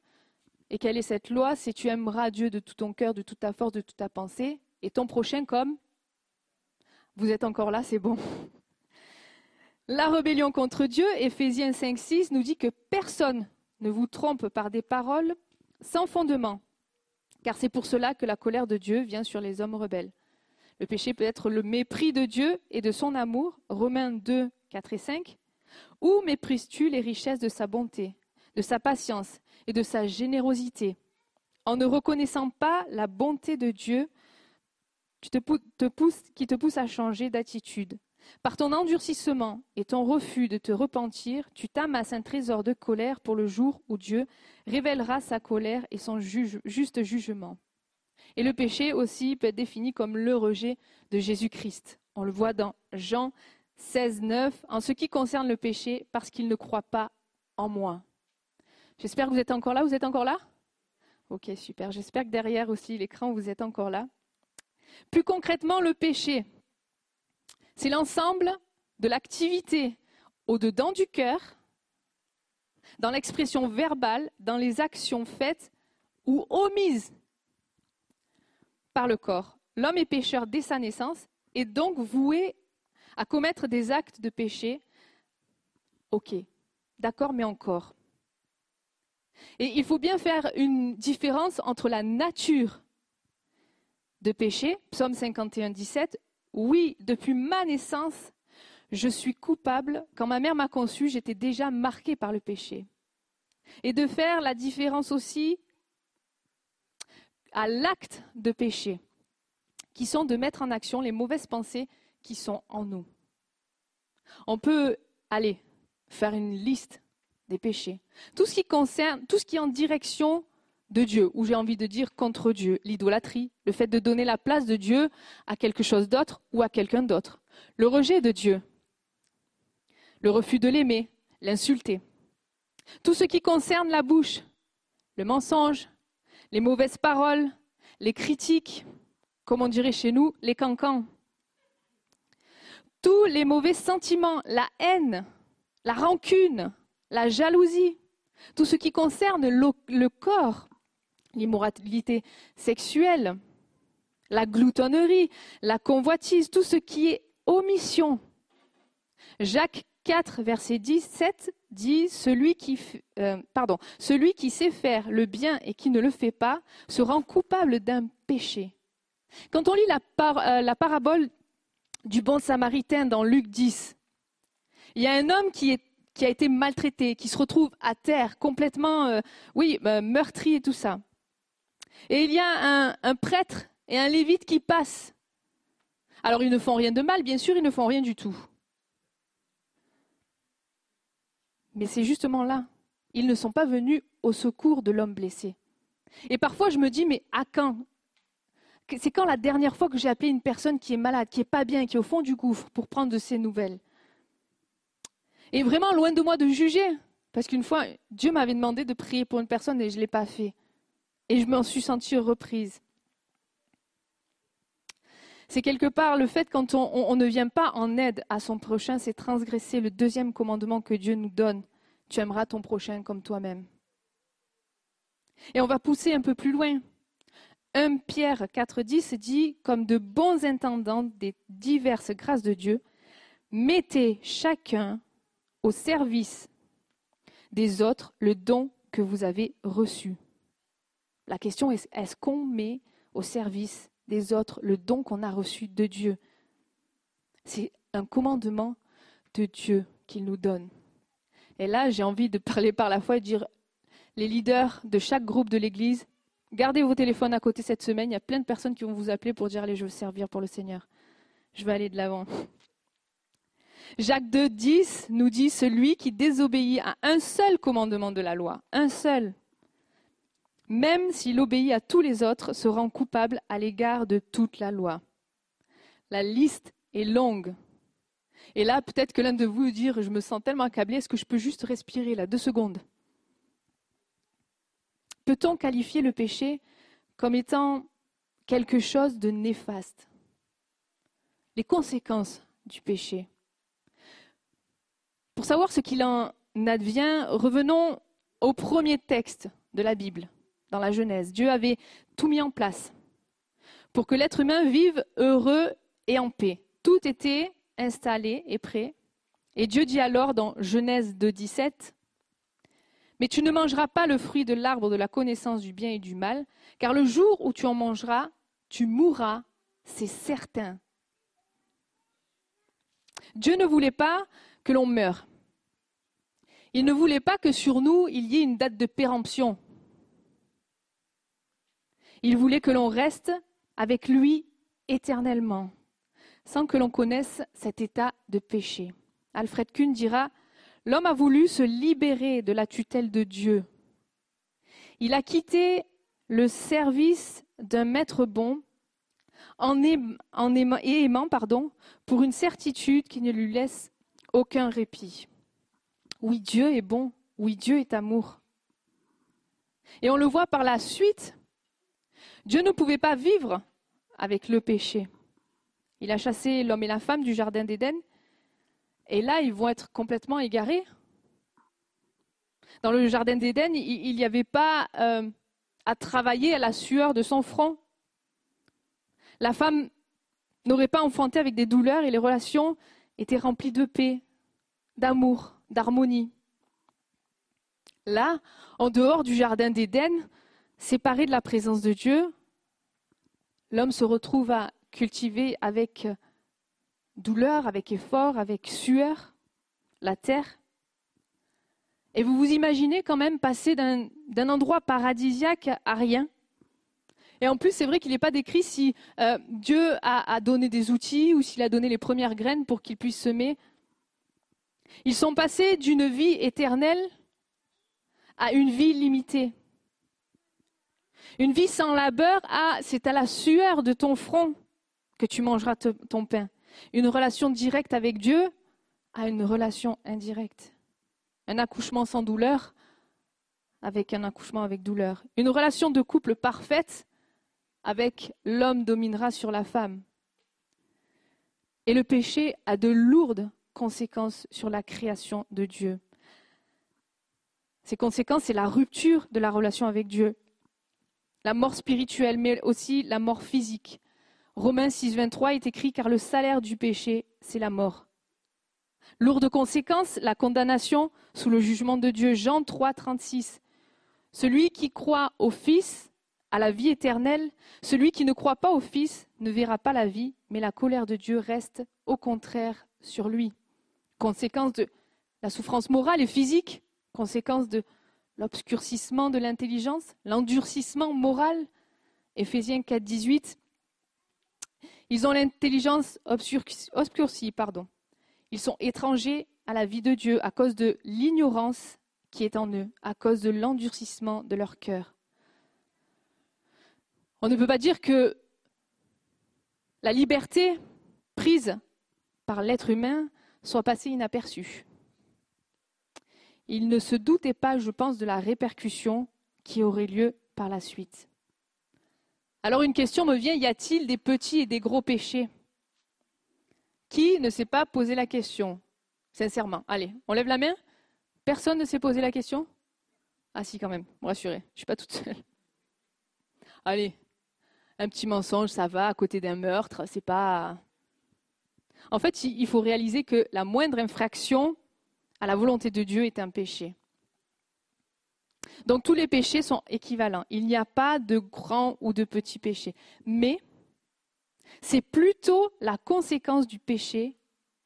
Et quelle est cette loi C'est tu aimeras Dieu de tout ton cœur, de toute ta force, de toute ta pensée, et ton prochain comme Vous êtes encore là, c'est bon. La rébellion contre Dieu, Éphésiens 5, 6, nous dit que personne ne vous trompe par des paroles sans fondement, car c'est pour cela que la colère de Dieu vient sur les hommes rebelles. Le péché peut être le mépris de Dieu et de son amour, Romains 2, 4 et 5. Où méprises-tu les richesses de sa bonté, de sa patience et de sa générosité? En ne reconnaissant pas la bonté de Dieu qui te, pousse, qui te pousse à changer d'attitude. Par ton endurcissement et ton refus de te repentir, tu t'amasses un trésor de colère pour le jour où Dieu révélera sa colère et son juste jugement. Et le péché aussi peut être défini comme le rejet de Jésus-Christ. On le voit dans Jean 16, 9, en ce qui concerne le péché, parce qu'il ne croit pas en moi. J'espère que vous êtes encore là. Vous êtes encore là? Ok, super. J'espère que derrière aussi l'écran, vous êtes encore là. Plus concrètement, le péché, c'est l'ensemble de l'activité au-dedans du cœur, dans l'expression verbale, dans les actions faites ou omises par le corps. L'homme est pécheur dès sa naissance et donc voué à commettre des actes de péché, ok, d'accord, mais encore. Et il faut bien faire une différence entre la nature de péché, psaume 51, 17, oui, depuis ma naissance, je suis coupable. Quand ma mère m'a conçu, j'étais déjà marqué par le péché. Et de faire la différence aussi à l'acte de péché, qui sont de mettre en action les mauvaises pensées qui sont en nous. On peut aller faire une liste des péchés. Tout ce qui concerne, tout ce qui est en direction de Dieu, ou j'ai envie de dire contre Dieu, l'idolâtrie, le fait de donner la place de Dieu à quelque chose d'autre ou à quelqu'un d'autre, le rejet de Dieu, le refus de l'aimer, l'insulter. Tout ce qui concerne la bouche, le mensonge, les mauvaises paroles, les critiques, comme on dirait chez nous, les cancans, tous les mauvais sentiments, la haine, la rancune, la jalousie, tout ce qui concerne le, corps, l'immoralité sexuelle, la gloutonnerie, la convoitise, tout ce qui est omission. Jacques 4, verset 17 dit celui qui, euh, pardon, celui qui sait faire le bien et qui ne le fait pas se rend coupable d'un péché. Quand on lit la, euh, la parabole du bon samaritain dans Luc 10. Il y a un homme qui, a été maltraité, qui se retrouve à terre, complètement, euh, oui, euh, meurtri et tout ça. Et il y a un, prêtre et un lévite qui passent. Alors ils ne font rien de mal, bien sûr, ils ne font rien du tout. Mais c'est justement là. Ils ne sont pas venus au secours de l'homme blessé. Et parfois je me dis, mais à quand c'est quand la dernière fois que j'ai appelé une personne qui est malade, qui est pas bien, qui est au fond du gouffre pour prendre de ses nouvelles Et vraiment, loin de moi de juger, parce qu'une fois, Dieu m'avait demandé de prier pour une personne et je ne l'ai pas fait. Et je m'en suis sentie reprise. C'est quelque part le fait quand on, ne vient pas en aide à son prochain, c'est transgresser le deuxième commandement que Dieu nous donne. Tu aimeras ton prochain comme toi-même. Et on va pousser un peu plus loin. 1 Pierre 4.10 dit, comme de bons intendants des diverses grâces de Dieu, mettez chacun au service des autres le don que vous avez reçu. La question est, est-ce qu'on met au service des autres le don qu'on a reçu de Dieu? C'est un commandement de Dieu qu'il nous donne. Et là, j'ai envie de parler par la foi et de dire, les leaders de chaque groupe de l'Église, gardez vos téléphones à côté cette semaine. Il y a plein de personnes qui vont vous appeler pour dire, allez, je veux servir pour le Seigneur. Je vais aller de l'avant. Jacques 2, 10 nous dit celui qui désobéit à un seul commandement de la loi, un seul, même s'il obéit à tous les autres, se rend coupable à l'égard de toute la loi. La liste est longue. Et là, peut-être que l'un de vous dire Je me sens tellement accablé, est-ce que je peux juste respirer là, deux secondes? Peut-on qualifier le péché comme étant quelque chose de néfaste? Les conséquences du péché. Pour savoir ce qu'il en advient, revenons au premier texte de la Bible, dans la Genèse. Dieu avait tout mis en place pour que l'être humain vive heureux et en paix. Tout était installé et prêt. Et Dieu dit alors dans Genèse 2, 17, Mais tu ne mangeras pas le fruit de l'arbre de la connaissance du bien et du mal, car le jour où tu en mangeras, tu mourras, c'est certain. Dieu ne voulait pas que l'on meure. Il ne voulait pas que sur nous, il y ait une date de péremption. Il voulait que l'on reste avec lui éternellement, sans que l'on connaisse cet état de péché. Alfred Kuhn dira L'homme a voulu se libérer de la tutelle de Dieu. Il a quitté le service d'un maître bon en, aimant, et aimant pardon, pour une certitude qui ne lui laisse aucun répit. Oui, Dieu est bon. Oui, Dieu est amour. Et on le voit par la suite. Dieu ne pouvait pas vivre avec le péché. Il a chassé l'homme et la femme du Jardin d'Éden. Et là, ils vont être complètement égarés. Dans le Jardin d'Éden, il n'y avait pas euh, à travailler à la sueur de son front. La femme n'aurait pas enfanté avec des douleurs et les relations étaient remplies de paix, d'amour d'harmonie. Là, en dehors du Jardin d'Éden, séparé de la présence de Dieu, l'homme se retrouve à cultiver avec douleur, avec effort, avec sueur, la terre. Et vous vous imaginez quand même passer d'un endroit paradisiaque à rien. Et en plus, c'est vrai qu'il n'est pas décrit si euh, Dieu a, donné des outils ou s'il a donné les premières graines pour qu'il puisse semer ils sont passés d'une vie éternelle à une vie limitée. Une vie sans labeur à c'est à la sueur de ton front que tu mangeras ton pain. Une relation directe avec Dieu à une relation indirecte. Un accouchement sans douleur avec un accouchement avec douleur. Une relation de couple parfaite avec l'homme dominera sur la femme. Et le péché a de lourdes conséquences sur la création de Dieu. Ces conséquences, c'est la rupture de la relation avec Dieu, la mort spirituelle, mais aussi la mort physique. Romains 6, 23 est écrit car le salaire du péché, c'est la mort. Lourde conséquence, la condamnation sous le jugement de Dieu. Jean 3, 36. Celui qui croit au Fils à la vie éternelle, celui qui ne croit pas au Fils ne verra pas la vie, mais la colère de Dieu reste au contraire sur lui conséquence de la souffrance morale et physique, conséquence de l'obscurcissement de l'intelligence, l'endurcissement moral. Éphésiens 4, 18. Ils ont l'intelligence obscurcie, pardon. Ils sont étrangers à la vie de Dieu à cause de l'ignorance qui est en eux, à cause de l'endurcissement de leur cœur. On ne peut pas dire que la liberté prise par l'être humain soit passé inaperçu. Il ne se doutait pas, je pense, de la répercussion qui aurait lieu par la suite. Alors une question me vient, y a-t-il des petits et des gros péchés? Qui ne s'est pas posé la question? Sincèrement. Allez, on lève la main Personne ne s'est posé la question? Ah si quand même, me rassurez, je ne suis pas toute seule. Allez, un petit mensonge, ça va, à côté d'un meurtre, c'est pas en fait, il faut réaliser que la moindre infraction à la volonté de Dieu est un péché. Donc tous les péchés sont équivalents. Il n'y a pas de grand ou de petit péché. Mais c'est plutôt la conséquence du péché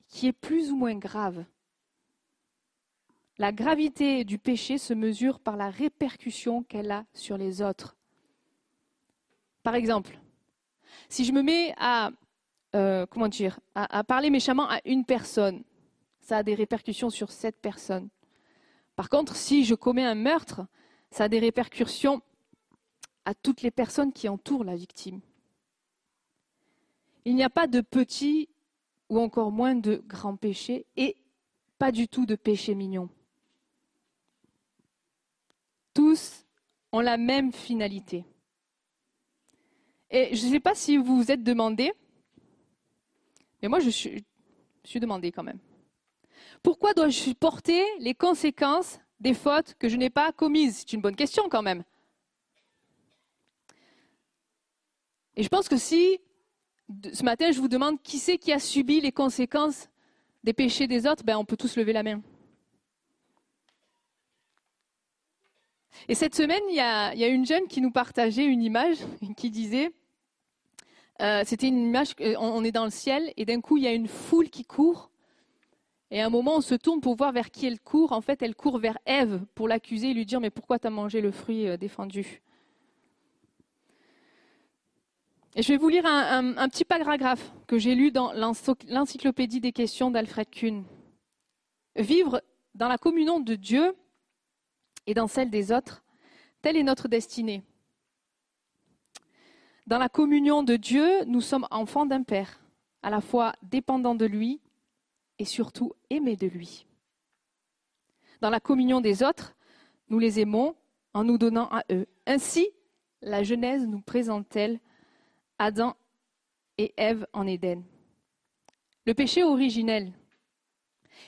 qui est plus ou moins grave. La gravité du péché se mesure par la répercussion qu'elle a sur les autres. Par exemple, si je me mets à, euh, comment dire, à, à parler méchamment à une personne, ça a des répercussions sur cette personne. Par contre, si je commets un meurtre, ça a des répercussions à toutes les personnes qui entourent la victime. Il n'y a pas de petit ou encore moins de grands péchés et pas du tout de péché mignon. Tous ont la même finalité. Et je ne sais pas si vous vous êtes demandé, mais moi je suis, je suis demandé quand même. Pourquoi dois-je supporter les conséquences des fautes que je n'ai pas commises? C'est une bonne question quand même. Et je pense que si ce matin je vous demande qui c'est qui a subi les conséquences des péchés des autres, ben on peut tous lever la main. Et cette semaine, il y, a, une jeune qui nous partageait une image qui disait, euh, c'était une image, on est dans le ciel et d'un coup il y a une foule qui court et à un moment, on se tourne pour voir vers qui elle court. En fait, elle court vers Ève pour l'accuser et lui dire Mais pourquoi tu as mangé le fruit euh, défendu? Et je vais vous lire un, un petit paragraphe que j'ai lu dans l'encyclopédie des questions d'Alfred Kuhn. Vivre dans la communion de Dieu et dans celle des autres, telle est notre destinée. Dans la communion de Dieu, nous sommes enfants d'un Père, à la fois dépendants de lui et surtout aimés de lui. Dans la communion des autres, nous les aimons en nous donnant à eux. Ainsi, la Genèse nous présente-t-elle Adam et Ève en Éden. Le péché originel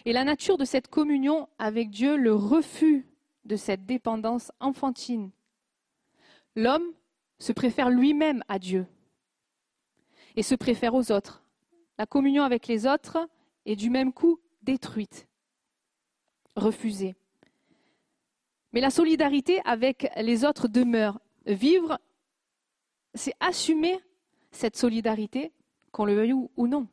et la nature de cette communion avec Dieu, le refus de cette dépendance enfantine. L'homme se préfère lui-même à Dieu et se préfère aux autres. La communion avec les autres est du même coup détruite, refusée. Mais la solidarité avec les autres demeure. Vivre, c'est assumer cette solidarité, qu'on le veuille ou non.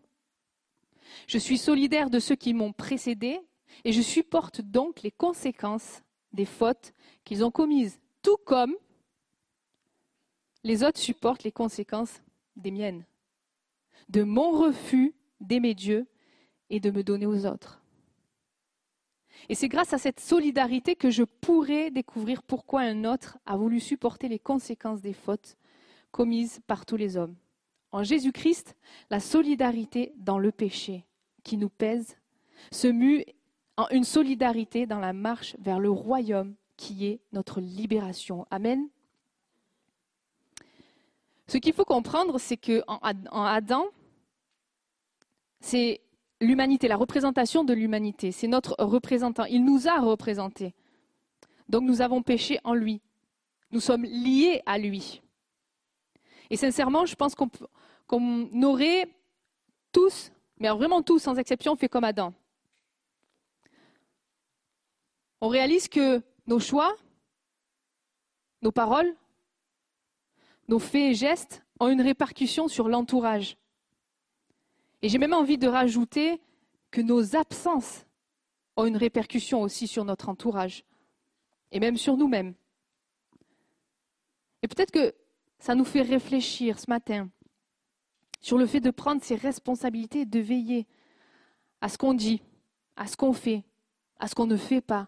Je suis solidaire de ceux qui m'ont précédé et je supporte donc les conséquences des fautes qu'ils ont commises, tout comme les autres supportent les conséquences des miennes, de mon refus d'aimer Dieu et de me donner aux autres. Et c'est grâce à cette solidarité que je pourrais découvrir pourquoi un autre a voulu supporter les conséquences des fautes commises par tous les hommes. En Jésus-Christ, la solidarité dans le péché qui nous pèse se mue en une solidarité dans la marche vers le royaume qui est notre libération. Amen. Ce qu'il faut comprendre, c'est que en Adam, c'est l'humanité, la représentation de l'humanité. C'est notre représentant. Il nous a représentés. Donc nous avons péché en lui. Nous sommes liés à lui. Et sincèrement, je pense qu'on aurait tous, mais vraiment tous sans exception, fait comme Adam. On réalise que nos choix, nos paroles, nos faits et gestes ont une répercussion sur l'entourage. Et j'ai même envie de rajouter que nos absences ont une répercussion aussi sur notre entourage et même sur nous-mêmes. Et peut-être que ça nous fait réfléchir ce matin sur le fait de prendre ses responsabilités de veiller à ce qu'on dit, à ce qu'on fait, à ce qu'on ne fait pas.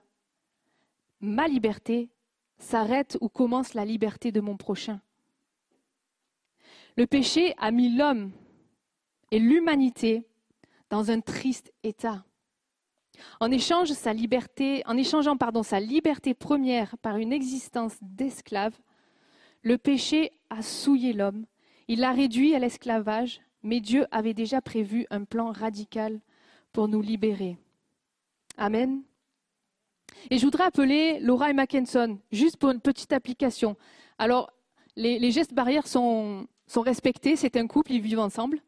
Ma liberté s'arrête où commence la liberté de mon prochain. Le péché a mis l'homme et l'humanité dans un triste état. En, sa liberté, en échangeant pardon, sa liberté première par une existence d'esclave, le péché a souillé l'homme, il l'a réduit à l'esclavage, mais Dieu avait déjà prévu un plan radical pour nous libérer. Amen. Et je voudrais appeler Laura et Mackenson, juste pour une petite application. Alors, les, gestes barrières sont respectés, c'est un couple, ils vivent ensemble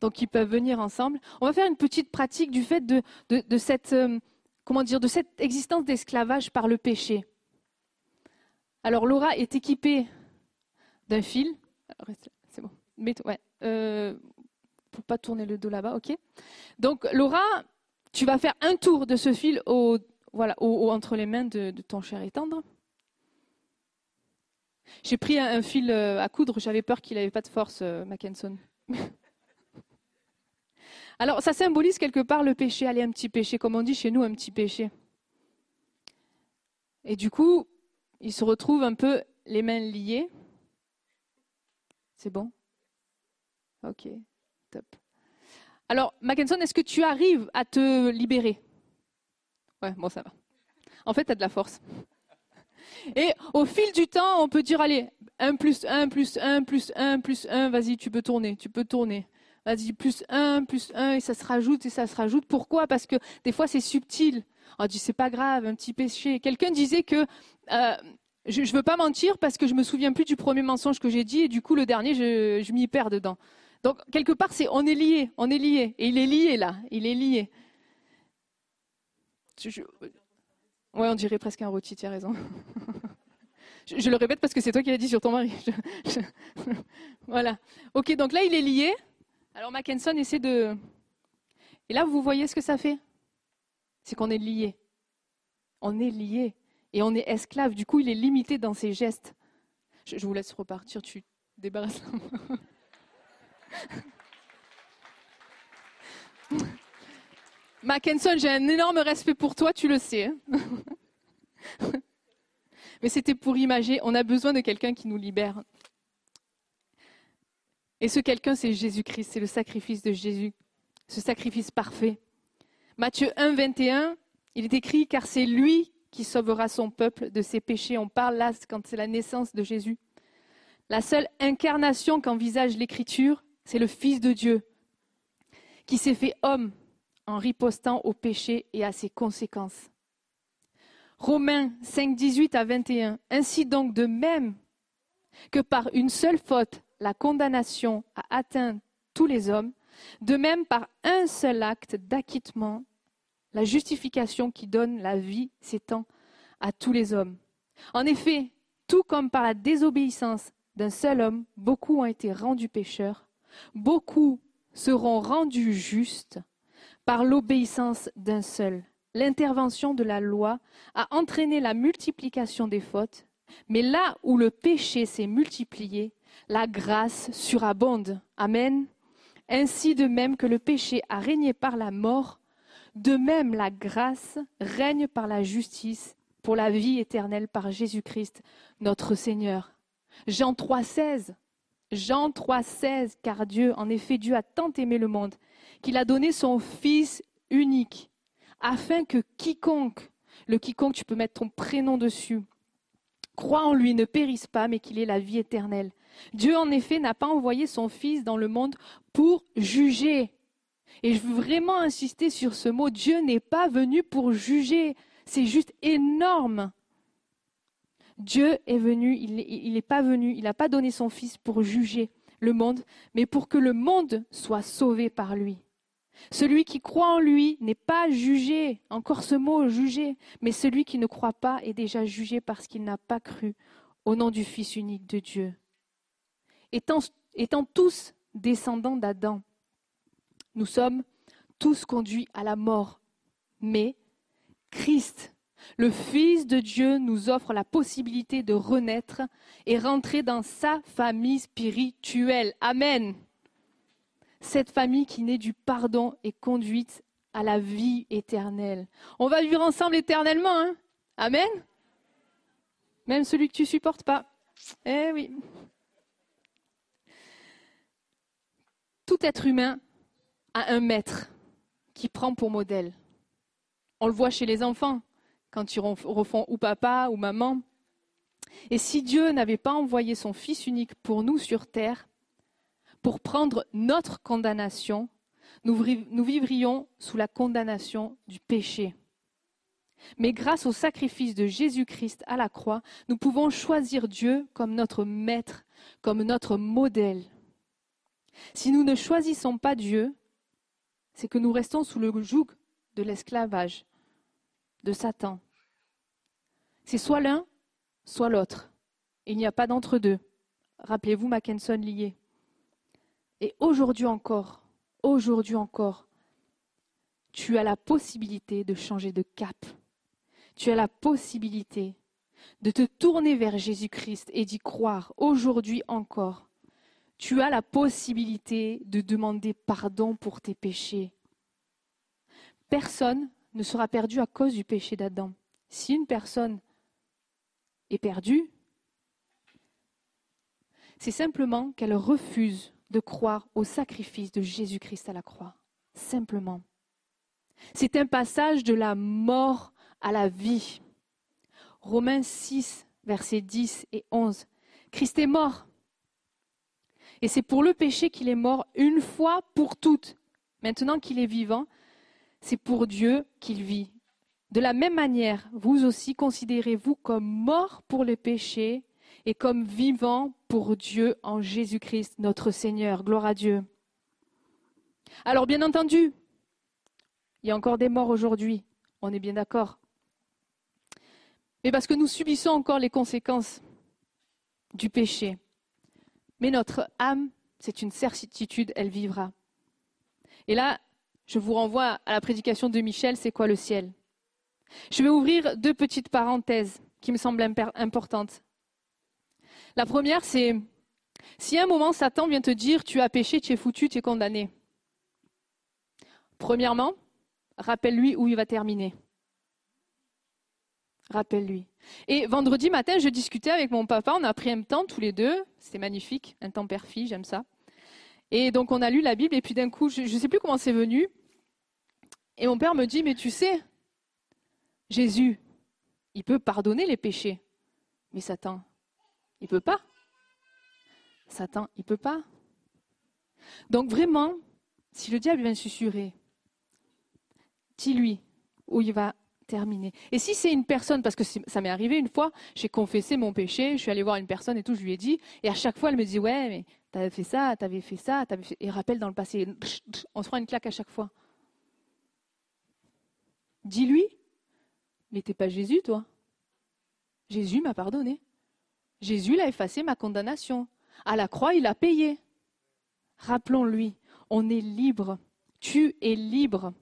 donc ils peuvent venir ensemble. On va faire une petite pratique du fait de, cette euh, cette existence d'esclavage par le péché. Alors Laura est équipée d'un fil. C'est bon. Mais, ouais. Euh, pas tourner le dos là-bas, ok. Donc Laura, tu vas faire un tour de ce fil entre les mains de, ton cher et tendre. J'ai pris un, fil euh, à coudre, j'avais peur qu'il n'avait pas de force, Mackenson. Alors, ça symbolise quelque part le péché, allez, un petit péché, comme on dit chez nous, un petit péché. Et du coup, il se retrouve un peu les mains liées. C'est bon? Ok, top. Alors, Mackenson, est-ce que tu arrives à te libérer? Ouais, bon, ça va. En fait, tu as de la force. Et au fil du temps, on peut dire, allez, 1 plus 1 plus 1 plus 1 plus 1, vas-y, tu peux tourner, tu peux tourner. Vas-y, plus 1, plus 1, et ça se rajoute, et ça se rajoute. Pourquoi? Parce que des fois, c'est subtil. On dit, c'est pas grave, un petit péché. Quelqu'un disait que, euh, je ne veux pas mentir parce que je me souviens plus du premier mensonge que j'ai dit, et du coup, le dernier, je, m'y perds dedans. Donc, quelque part, c'est, on est lié, on est lié. Et il est lié, là, il est lié. Je- Ouais, on dirait presque un rôti, tu as raison. je, le répète parce que c'est toi qui l'as dit sur ton mari. Voilà. Ok, donc là, il est lié. Alors Mackenson essaie de... Et là, vous voyez ce que ça fait? C'est qu'on est lié. On est lié. Et on est esclave. Du coup, il est limité dans ses gestes. Je, vous laisse repartir, tu débarrasses. Mackenson, j'ai un énorme respect pour toi, tu le sais. hein. Mais c'était pour imager, on a besoin de quelqu'un qui nous libère. Et ce quelqu'un, c'est Jésus-Christ, c'est le sacrifice de Jésus, ce sacrifice parfait. Matthieu 1, 21, il est écrit, car c'est lui qui sauvera son peuple de ses péchés. On parle là quand c'est la naissance de Jésus. La seule incarnation qu'envisage l'Écriture, c'est le Fils de Dieu, qui s'est fait homme en ripostant au péché et à ses conséquences. Romains 5, 18 à 21. Ainsi donc, de même que par une seule faute, la condamnation a atteint tous les hommes, de même par un seul acte d'acquittement, la justification qui donne la vie s'étend à tous les hommes. En effet, tout comme par la désobéissance d'un seul homme, beaucoup ont été rendus pécheurs, beaucoup seront rendus justes par l'obéissance d'un seul. L'intervention de la loi a entraîné la multiplication des fautes, mais là où le péché s'est multiplié, la grâce surabonde. Amen. Ainsi de même que le péché a régné par la mort, de même la grâce règne par la justice pour la vie éternelle par Jésus-Christ, notre Seigneur. Jean 3,16. Jean 3,16. Car Dieu, en effet, Dieu a tant aimé le monde qu'il a donné son Fils unique, afin que quiconque, le quiconque, tu peux mettre ton prénom dessus, croit en lui, ne périsse pas, mais qu'il ait la vie éternelle. Dieu, en effet, n'a pas envoyé son Fils dans le monde pour juger. Et je veux vraiment insister sur ce mot. Dieu n'est pas venu pour juger. C'est juste énorme. Dieu est venu, il n'est pas venu, il n'a pas donné son Fils pour juger le monde, mais pour que le monde soit sauvé par lui. Celui qui croit en lui n'est pas jugé, encore ce mot jugé, mais celui qui ne croit pas est déjà jugé parce qu'il n'a pas cru au nom du Fils unique de Dieu. Étant, tous descendants d'Adam, nous sommes tous conduits à la mort, mais Christ, le Fils de Dieu, nous offre la possibilité de renaître et rentrer dans sa famille spirituelle. Amen cette famille qui naît du pardon est conduite à la vie éternelle. On va vivre ensemble éternellement, hein Amen Même celui que tu supportes pas. Eh oui. Tout être humain a un maître qui prend pour modèle. On le voit chez les enfants, quand ils refont ou papa ou maman. Et si Dieu n'avait pas envoyé son Fils unique pour nous sur terre, pour prendre notre condamnation, nous, vivrions sous la condamnation du péché. Mais grâce au sacrifice de Jésus-Christ à la croix, nous pouvons choisir Dieu comme notre maître, comme notre modèle. Si nous ne choisissons pas Dieu, c'est que nous restons sous le joug de l'esclavage. de Satan. C'est soit l'un, soit l'autre. Il n'y a pas d'entre-deux. Rappelez-vous Mackenson lié. Et aujourd'hui encore, aujourd'hui encore, tu as la possibilité de changer de cap. Tu as la possibilité de te tourner vers Jésus-Christ et d'y croire aujourd'hui encore. Tu as la possibilité de demander pardon pour tes péchés. Personne ne sera perdu à cause du péché d'Adam. Si une personne est perdue, c'est simplement qu'elle refuse de croire au sacrifice de Jésus-Christ à la croix. Simplement. C'est un passage de la mort à la vie. Romains 6, versets 10 et 11. Christ est mort. Et c'est pour le péché qu'il est mort une fois pour toutes. Maintenant qu'il est vivant, c'est pour Dieu qu'il vit. De la même manière, vous aussi considérez-vous comme mort pour le péché et comme vivant pour Dieu en Jésus-Christ, notre Seigneur. Gloire à Dieu. Alors bien entendu, il y a encore des morts aujourd'hui, on est bien d'accord. Mais parce que nous subissons encore les conséquences du péché. Mais notre âme, c'est une certitude, elle vivra. Et là, je vous renvoie à la prédication de Michel, c'est quoi le ciel? Je vais ouvrir deux petites parenthèses qui me semblent importantes. La première, c'est si un moment Satan vient te dire tu as péché, tu es foutu, tu es condamné. Premièrement, rappelle-lui où il va terminer. Rappelle-lui. Et vendredi matin, je discutais avec mon papa, on a pris un temps tous les deux, c'était magnifique, un temps père-fille, j'aime ça. Et donc on a lu la Bible et puis d'un coup, je ne sais plus comment c'est venu, et mon père me dit, mais tu sais, Jésus, il peut pardonner les péchés, mais Satan, il peut pas. Satan, il peut pas. Donc vraiment, si le diable vient susurrer, dis-lui où il va terminer. Et si c'est une personne, parce que ça m'est arrivé une fois, j'ai confessé mon péché, je suis allée voir une personne et tout, je lui ai dit, et à chaque fois elle me dit, ouais, mais t'avais fait ça, t'avais fait ça, t'avais fait... et rappelle dans le passé, on se prend une claque à chaque fois. Dis-lui, mais t'es pas Jésus, toi. Jésus m'a pardonné. Jésus l'a effacé ma condamnation. À la croix, il a payé. Rappelons-lui, on est libre. Tu es libre.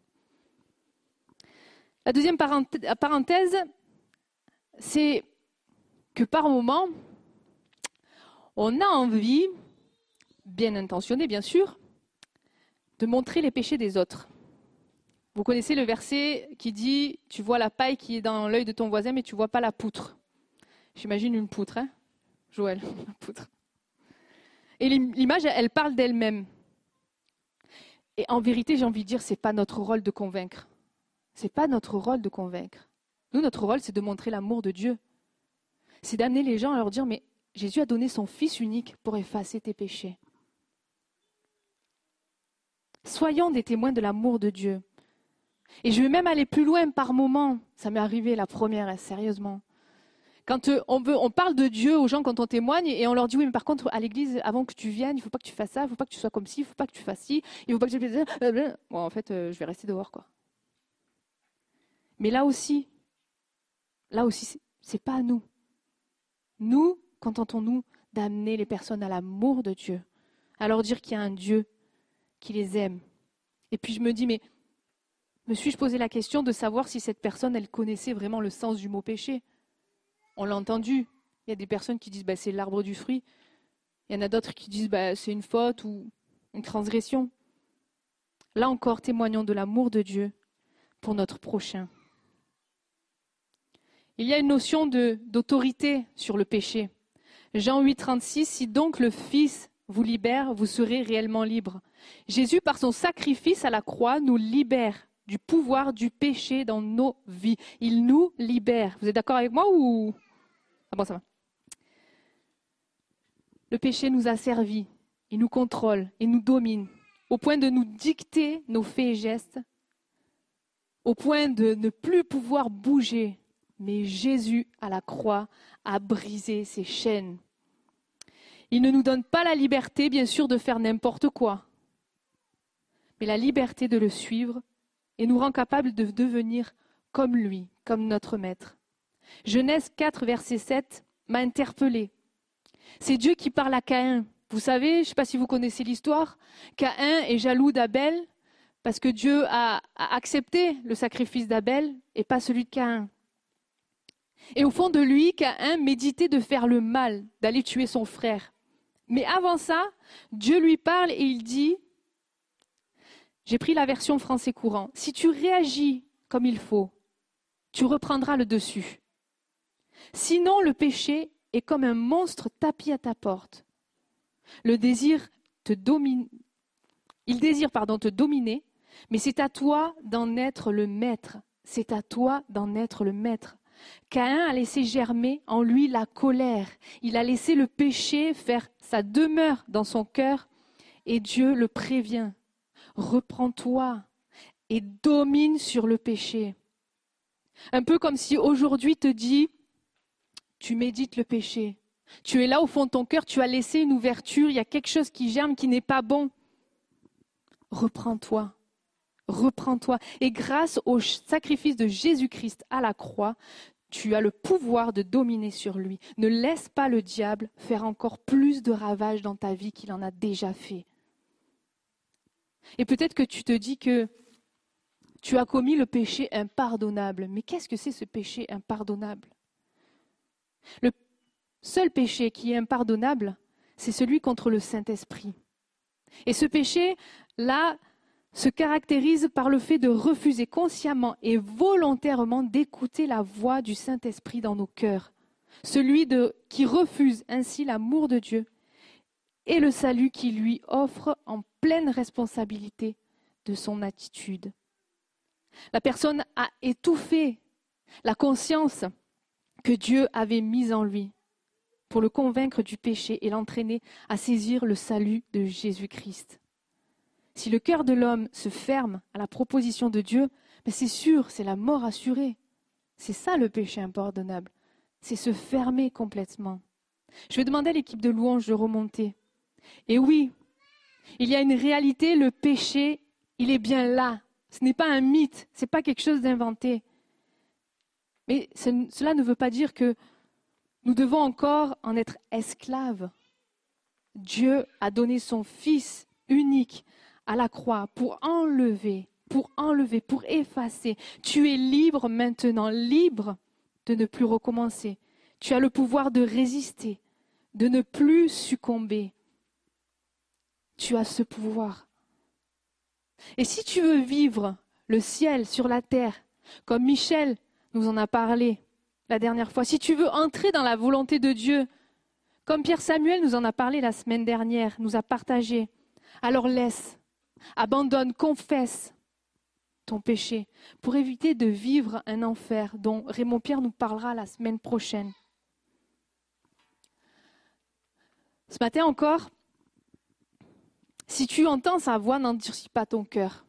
La deuxième parenthèse, c'est que par moment, on a envie, bien intentionné bien sûr, de montrer les péchés des autres. Vous connaissez le verset qui dit Tu vois la paille qui est dans l'œil de ton voisin, mais tu ne vois pas la poutre. J'imagine une poutre, hein Joël, la poutre. Et l'image, elle parle d'elle-même. Et en vérité, j'ai envie de dire, ce n'est pas notre rôle de convaincre. Ce n'est pas notre rôle de convaincre. Nous, notre rôle, c'est de montrer l'amour de Dieu. C'est d'amener les gens à leur dire, mais Jésus a donné son Fils unique pour effacer tes péchés. Soyons des témoins de l'amour de Dieu. Et je vais même aller plus loin par moment. Ça m'est arrivé la première, sérieusement. Quand euh, on, veut, on parle de Dieu aux gens quand on témoigne et on leur dit oui, mais par contre, à l'église, avant que tu viennes, il ne faut pas que tu fasses ça, il ne faut pas que tu sois comme ci, il ne faut pas que tu fasses ci, il ne faut pas que tu... Bon, en fait, euh, je vais rester dehors, quoi. Mais là aussi, là aussi, c'est pas à nous. Nous, contentons-nous d'amener les personnes à l'amour de Dieu, à leur dire qu'il y a un Dieu qui les aime. Et puis je me dis, mais me suis-je posé la question de savoir si cette personne, elle connaissait vraiment le sens du mot péché? On l'a entendu. Il y a des personnes qui disent, bah, c'est l'arbre du fruit. Il y en a d'autres qui disent, bah, c'est une faute ou une transgression. Là encore, témoignons de l'amour de Dieu pour notre prochain. Il y a une notion d'autorité sur le péché. Jean 8, 36, si donc le Fils vous libère, vous serez réellement libre. Jésus, par son sacrifice à la croix, nous libère du pouvoir du péché dans nos vies. Il nous libère. Vous êtes d'accord avec moi ou? Ah bon, ça va. Le péché nous a servi, il nous contrôle, il nous domine, au point de nous dicter nos faits et gestes, au point de ne plus pouvoir bouger. Mais Jésus, à la croix, a brisé ces chaînes. Il ne nous donne pas la liberté, bien sûr, de faire n'importe quoi, mais la liberté de le suivre et nous rend capables de devenir comme lui, comme notre maître. Genèse 4, verset 7 m'a interpellé. C'est Dieu qui parle à Caïn. Vous savez, je ne sais pas si vous connaissez l'histoire, Caïn est jaloux d'Abel parce que Dieu a accepté le sacrifice d'Abel et pas celui de Caïn. Et au fond de lui, Caïn méditait de faire le mal, d'aller tuer son frère. Mais avant ça, Dieu lui parle et il dit, j'ai pris la version français courant, si tu réagis comme il faut, tu reprendras le dessus. Sinon, le péché est comme un monstre tapis à ta porte. Le désir te domine, il désire pardon te dominer, mais c'est à toi d'en être le maître. C'est à toi d'en être le maître. Caïn a laissé germer en lui la colère. Il a laissé le péché faire sa demeure dans son cœur et Dieu le prévient. Reprends-toi et domine sur le péché. Un peu comme si aujourd'hui te dit, tu médites le péché. Tu es là au fond de ton cœur, tu as laissé une ouverture, il y a quelque chose qui germe qui n'est pas bon. Reprends-toi. Reprends-toi. Et grâce au sacrifice de Jésus-Christ à la croix, tu as le pouvoir de dominer sur lui. Ne laisse pas le diable faire encore plus de ravages dans ta vie qu'il en a déjà fait. Et peut-être que tu te dis que tu as commis le péché impardonnable. Mais qu'est-ce que c'est ce péché impardonnable? Le seul péché qui est impardonnable, c'est celui contre le Saint-Esprit. Et ce péché-là se caractérise par le fait de refuser consciemment et volontairement d'écouter la voix du Saint-Esprit dans nos cœurs. Celui qui refuse ainsi l'amour de Dieu et le salut qui lui offre en pleine responsabilité de son attitude. La personne a étouffé la conscience que Dieu avait mise en lui pour le convaincre du péché et l'entraîner à saisir le salut de Jésus-Christ. Si le cœur de l'homme se ferme à la proposition de Dieu, mais c'est sûr, c'est la mort assurée. C'est ça le péché impardonnable. C'est se fermer complètement. Je vais demander à l'équipe de louange de remonter. Et oui, il y a une réalité, le péché, il est bien là. Ce n'est pas un mythe, ce n'est pas quelque chose d'inventé. Mais cela ne veut pas dire que nous devons encore en être esclaves. Dieu a donné son Fils unique à la croix pour enlever, pour enlever, pour effacer. Tu es libre maintenant, libre de ne plus recommencer. Tu as le pouvoir de résister, de ne plus succomber. Tu as ce pouvoir. Et si tu veux vivre le ciel sur la terre, comme Michel nous en a parlé la dernière fois, si tu veux entrer dans la volonté de Dieu, comme Pierre Samuel nous en a parlé la semaine dernière, nous a partagé, alors laisse, abandonne, confesse ton péché pour éviter de vivre un enfer dont Raymond Pierre nous parlera la semaine prochaine. Ce matin encore, si tu entends sa voix, n'endurcis pas ton cœur.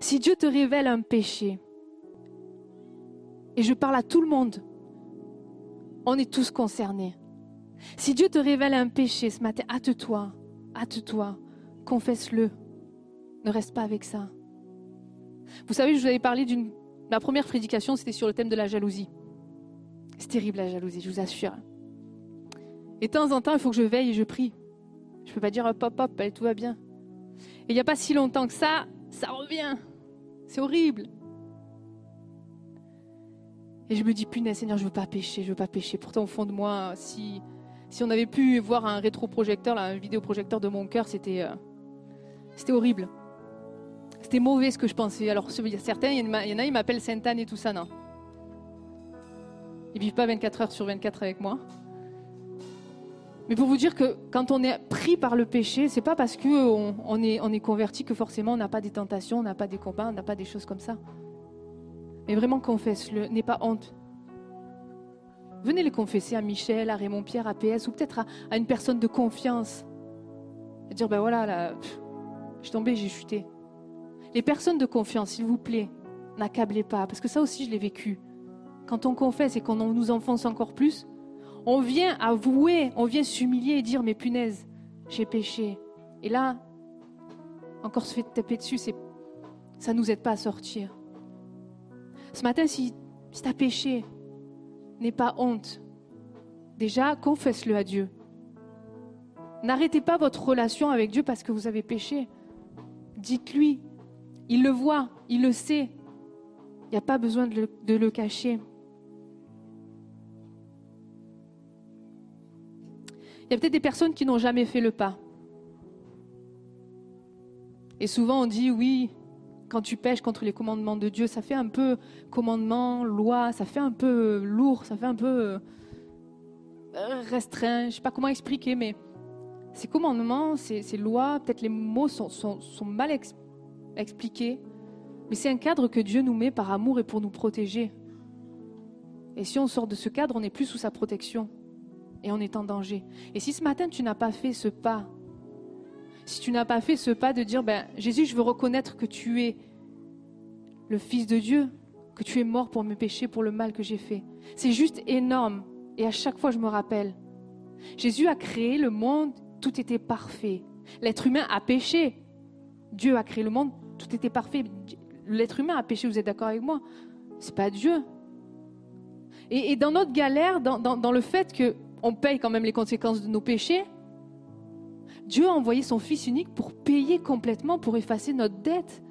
Si Dieu te révèle un péché, et je parle à tout le monde, on est tous concernés. Si Dieu te révèle un péché ce matin, hâte-toi, hâte-toi, confesse-le. Ne reste pas avec ça. Vous savez, je vous avais parlé d'une. Ma première prédication, c'était sur le thème de la jalousie. C'est terrible la jalousie, je vous assure. Et de temps en temps, il faut que je veille et je prie. Je ne peux pas dire hop, hop, hop, tout va bien. Et il n'y a pas si longtemps que ça, ça revient. C'est horrible. Et je me dis, punaise, Seigneur, je ne veux pas pécher, je ne veux pas pécher. Pourtant, au fond de moi, si, si on avait pu voir un rétroprojecteur, un vidéoprojecteur de mon cœur, c'était, euh, horrible. C'était mauvais ce que je pensais. Alors, certains, il y en a, ils m'appellent Sainte-Anne et tout ça, non. Ils vivent pas 24 heures sur 24 avec moi. Mais pour vous dire que quand on est pris par le péché, c'est pas parce qu'on on est, est converti que forcément on n'a pas des tentations, on n'a pas des combats, on n'a pas des choses comme ça. Mais vraiment confesse-le, n'aie pas honte. Venez les confesser à Michel, à Raymond Pierre, à PS, ou peut-être à, une personne de confiance. Et dire, ben voilà, là, je suis tombé, j'ai chuté. Les personnes de confiance, s'il vous plaît, n'accablez pas, parce que ça aussi je l'ai vécu. Quand on confesse et qu'on nous enfonce encore plus, on vient avouer, on vient s'humilier et dire, mais punaise, j'ai péché. Et là, encore se fait taper dessus, ça ne nous aide pas à sortir. Ce matin, si, si tu as péché, n'aie pas honte. Déjà, confesse-le à Dieu. N'arrêtez pas votre relation avec Dieu parce que vous avez péché. Dites-lui. Il le voit, il le sait. Il n'y a pas besoin de le, de le cacher. Il y a peut-être des personnes qui n'ont jamais fait le pas. Et souvent on dit oui, quand tu pêches contre les commandements de Dieu, ça fait un peu commandement, loi, ça fait un peu lourd, ça fait un peu euh, restreint. Je ne sais pas comment expliquer, mais ces commandements, ces, ces lois, peut-être les mots sont, mal ex- expliqués, mais c'est un cadre que Dieu nous met par amour et pour nous protéger. Et si on sort de ce cadre, on n'est plus sous sa protection et on est en danger. Et si ce matin tu n'as pas fait ce pas, si tu n'as pas fait ce pas de dire, ben, Jésus, je veux reconnaître que tu es le Fils de Dieu, que tu es mort pour mes péchés, pour le mal que j'ai fait. C'est juste énorme. Et à chaque fois, je me rappelle. Jésus a créé le monde, tout était parfait. L'être humain a péché. Dieu a créé le monde, tout était parfait. L'être humain a péché, vous êtes d'accord avec moi? C'est pas Dieu. Et, et dans notre galère, dans, dans, dans le fait qu'on paye quand même les conséquences de nos péchés, Dieu a envoyé son Fils unique pour payer complètement, pour effacer notre dette.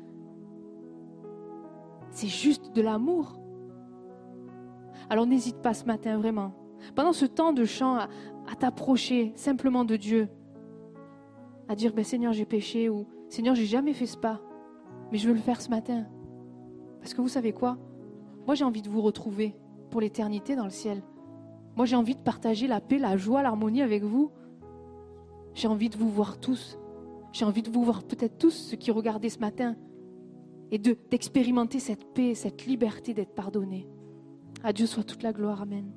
C'est juste de l'amour. Alors n'hésite pas ce matin vraiment. Pendant ce temps de chant, à, t'approcher simplement de Dieu, à dire ben, Seigneur, j'ai péché ou Seigneur, j'ai jamais fait ce pas, mais je veux le faire ce matin. Parce que vous savez quoi? Moi, j'ai envie de vous retrouver pour l'éternité dans le ciel. Moi, j'ai envie de partager la paix, la joie, l'harmonie avec vous. J'ai envie de vous voir tous. J'ai envie de vous voir peut-être tous ceux qui regardaient ce matin et de d'expérimenter cette paix, cette liberté d'être pardonné. À Dieu soit toute la gloire. Amen.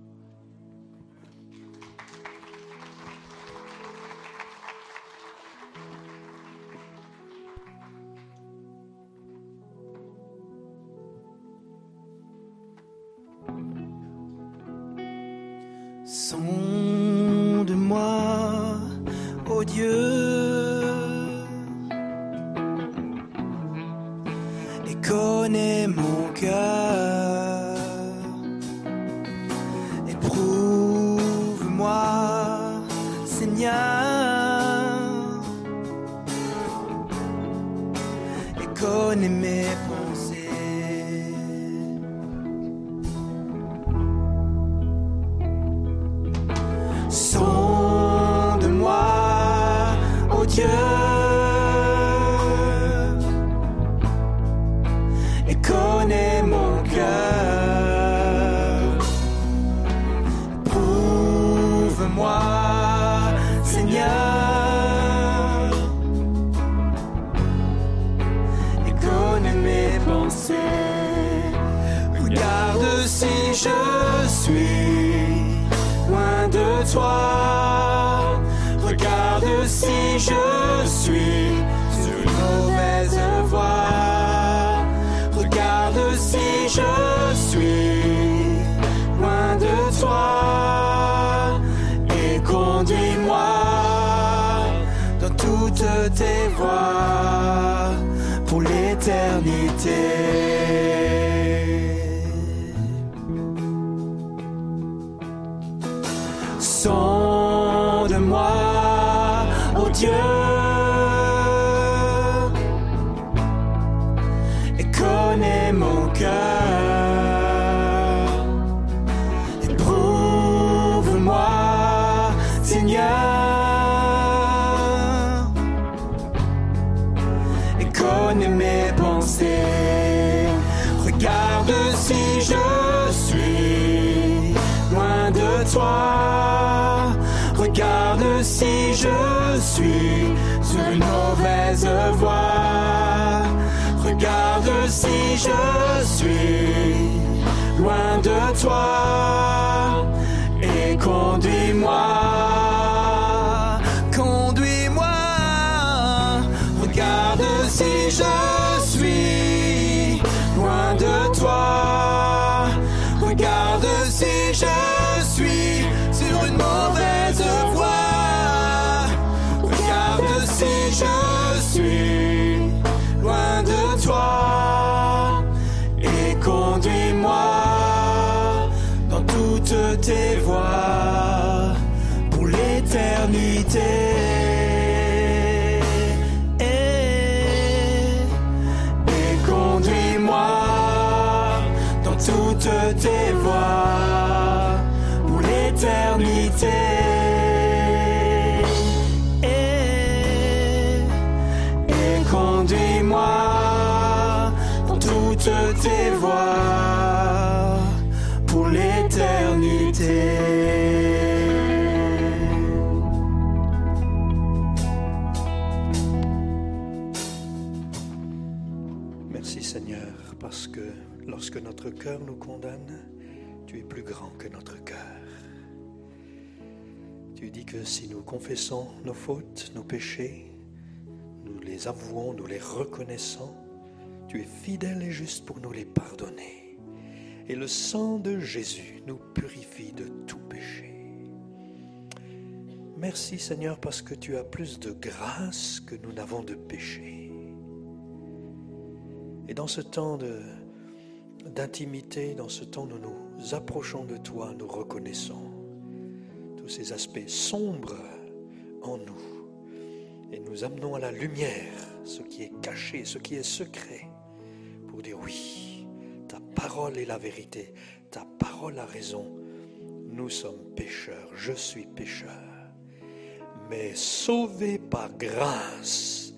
Je suis nous condamne, tu es plus grand que notre cœur. Tu dis que si nous confessons nos fautes, nos péchés, nous les avouons, nous les reconnaissons, tu es fidèle et juste pour nous les pardonner. Et le sang de Jésus nous purifie de tout péché. Merci Seigneur parce que tu as plus de grâce que nous n'avons de péché. Et dans ce temps de- d'intimité, dans ce temps nous nous approchons de toi, nous reconnaissons tous ces aspects sombres en nous. Et nous amenons à la lumière ce qui est caché, ce qui est secret, pour dire oui, ta parole est la vérité, ta parole a raison. Nous sommes pécheurs, je suis pécheur, mais sauvé par grâce.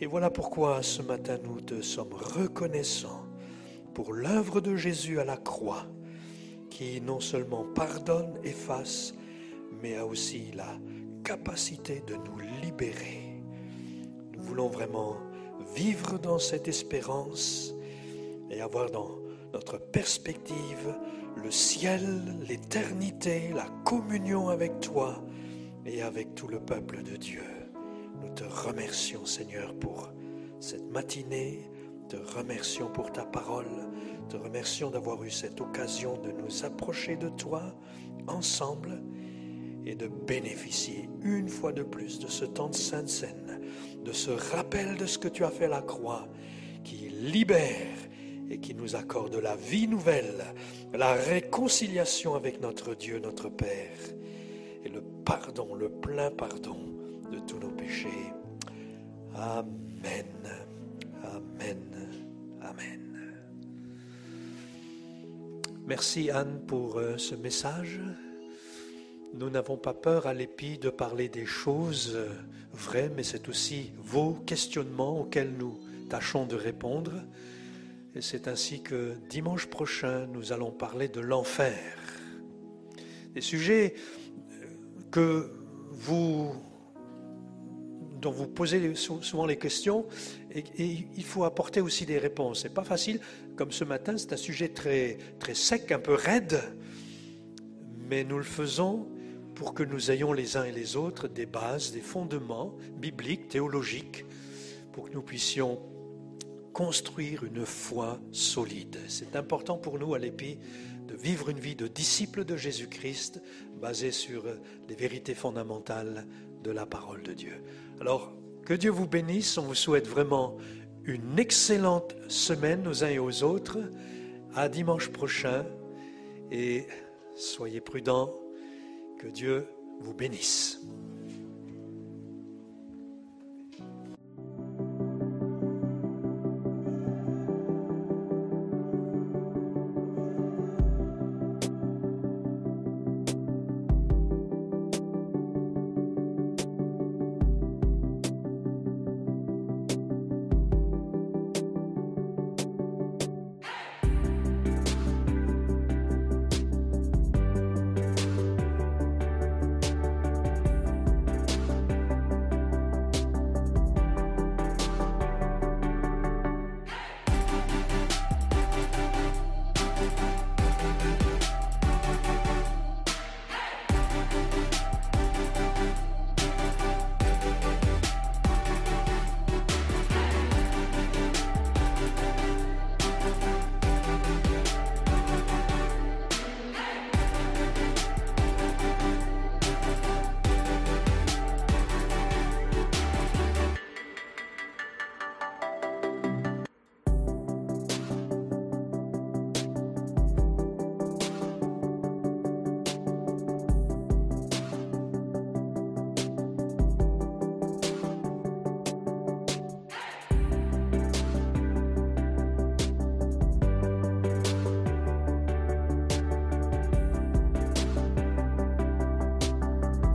Et voilà pourquoi ce matin nous te sommes reconnaissants pour l'œuvre de Jésus à la croix, qui non seulement pardonne, efface, mais a aussi la capacité de nous libérer. Nous voulons vraiment vivre dans cette espérance et avoir dans notre perspective le ciel, l'éternité, la communion avec toi et avec tout le peuple de Dieu. Nous te remercions Seigneur pour cette matinée, te remercions pour ta parole, te remercions d'avoir eu cette occasion de nous approcher de toi ensemble et de bénéficier une fois de plus de ce temps de Sainte Seine, de ce rappel de ce que tu as fait la croix, qui libère et qui nous accorde la vie nouvelle, la réconciliation avec notre Dieu, notre Père, et le pardon, le plein pardon de tous nos péchés. Amen. Amen. Amen. Merci Anne pour euh, ce message. Nous n'avons pas peur à l'épi de parler des choses euh, vraies, mais c'est aussi vos questionnements auxquels nous tâchons de répondre. Et c'est ainsi que dimanche prochain, nous allons parler de l'enfer. Des sujets euh, que vous, dont vous posez sou- souvent les questions et, il faut apporter aussi des réponses. C'est pas facile, comme ce matin, c'est un sujet très, très sec, un peu raide, mais nous le faisons pour que nous ayons les uns et les autres des bases, des fondements bibliques, théologiques, pour que nous puissions construire une foi solide. C'est important pour nous à l'EPI de vivre une vie de disciple de Jésus-Christ basée sur les vérités fondamentales de la parole de Dieu. Alors, que Dieu vous bénisse. On vous souhaite vraiment une excellente semaine aux uns et aux autres. À dimanche prochain et soyez prudents. Que Dieu vous bénisse.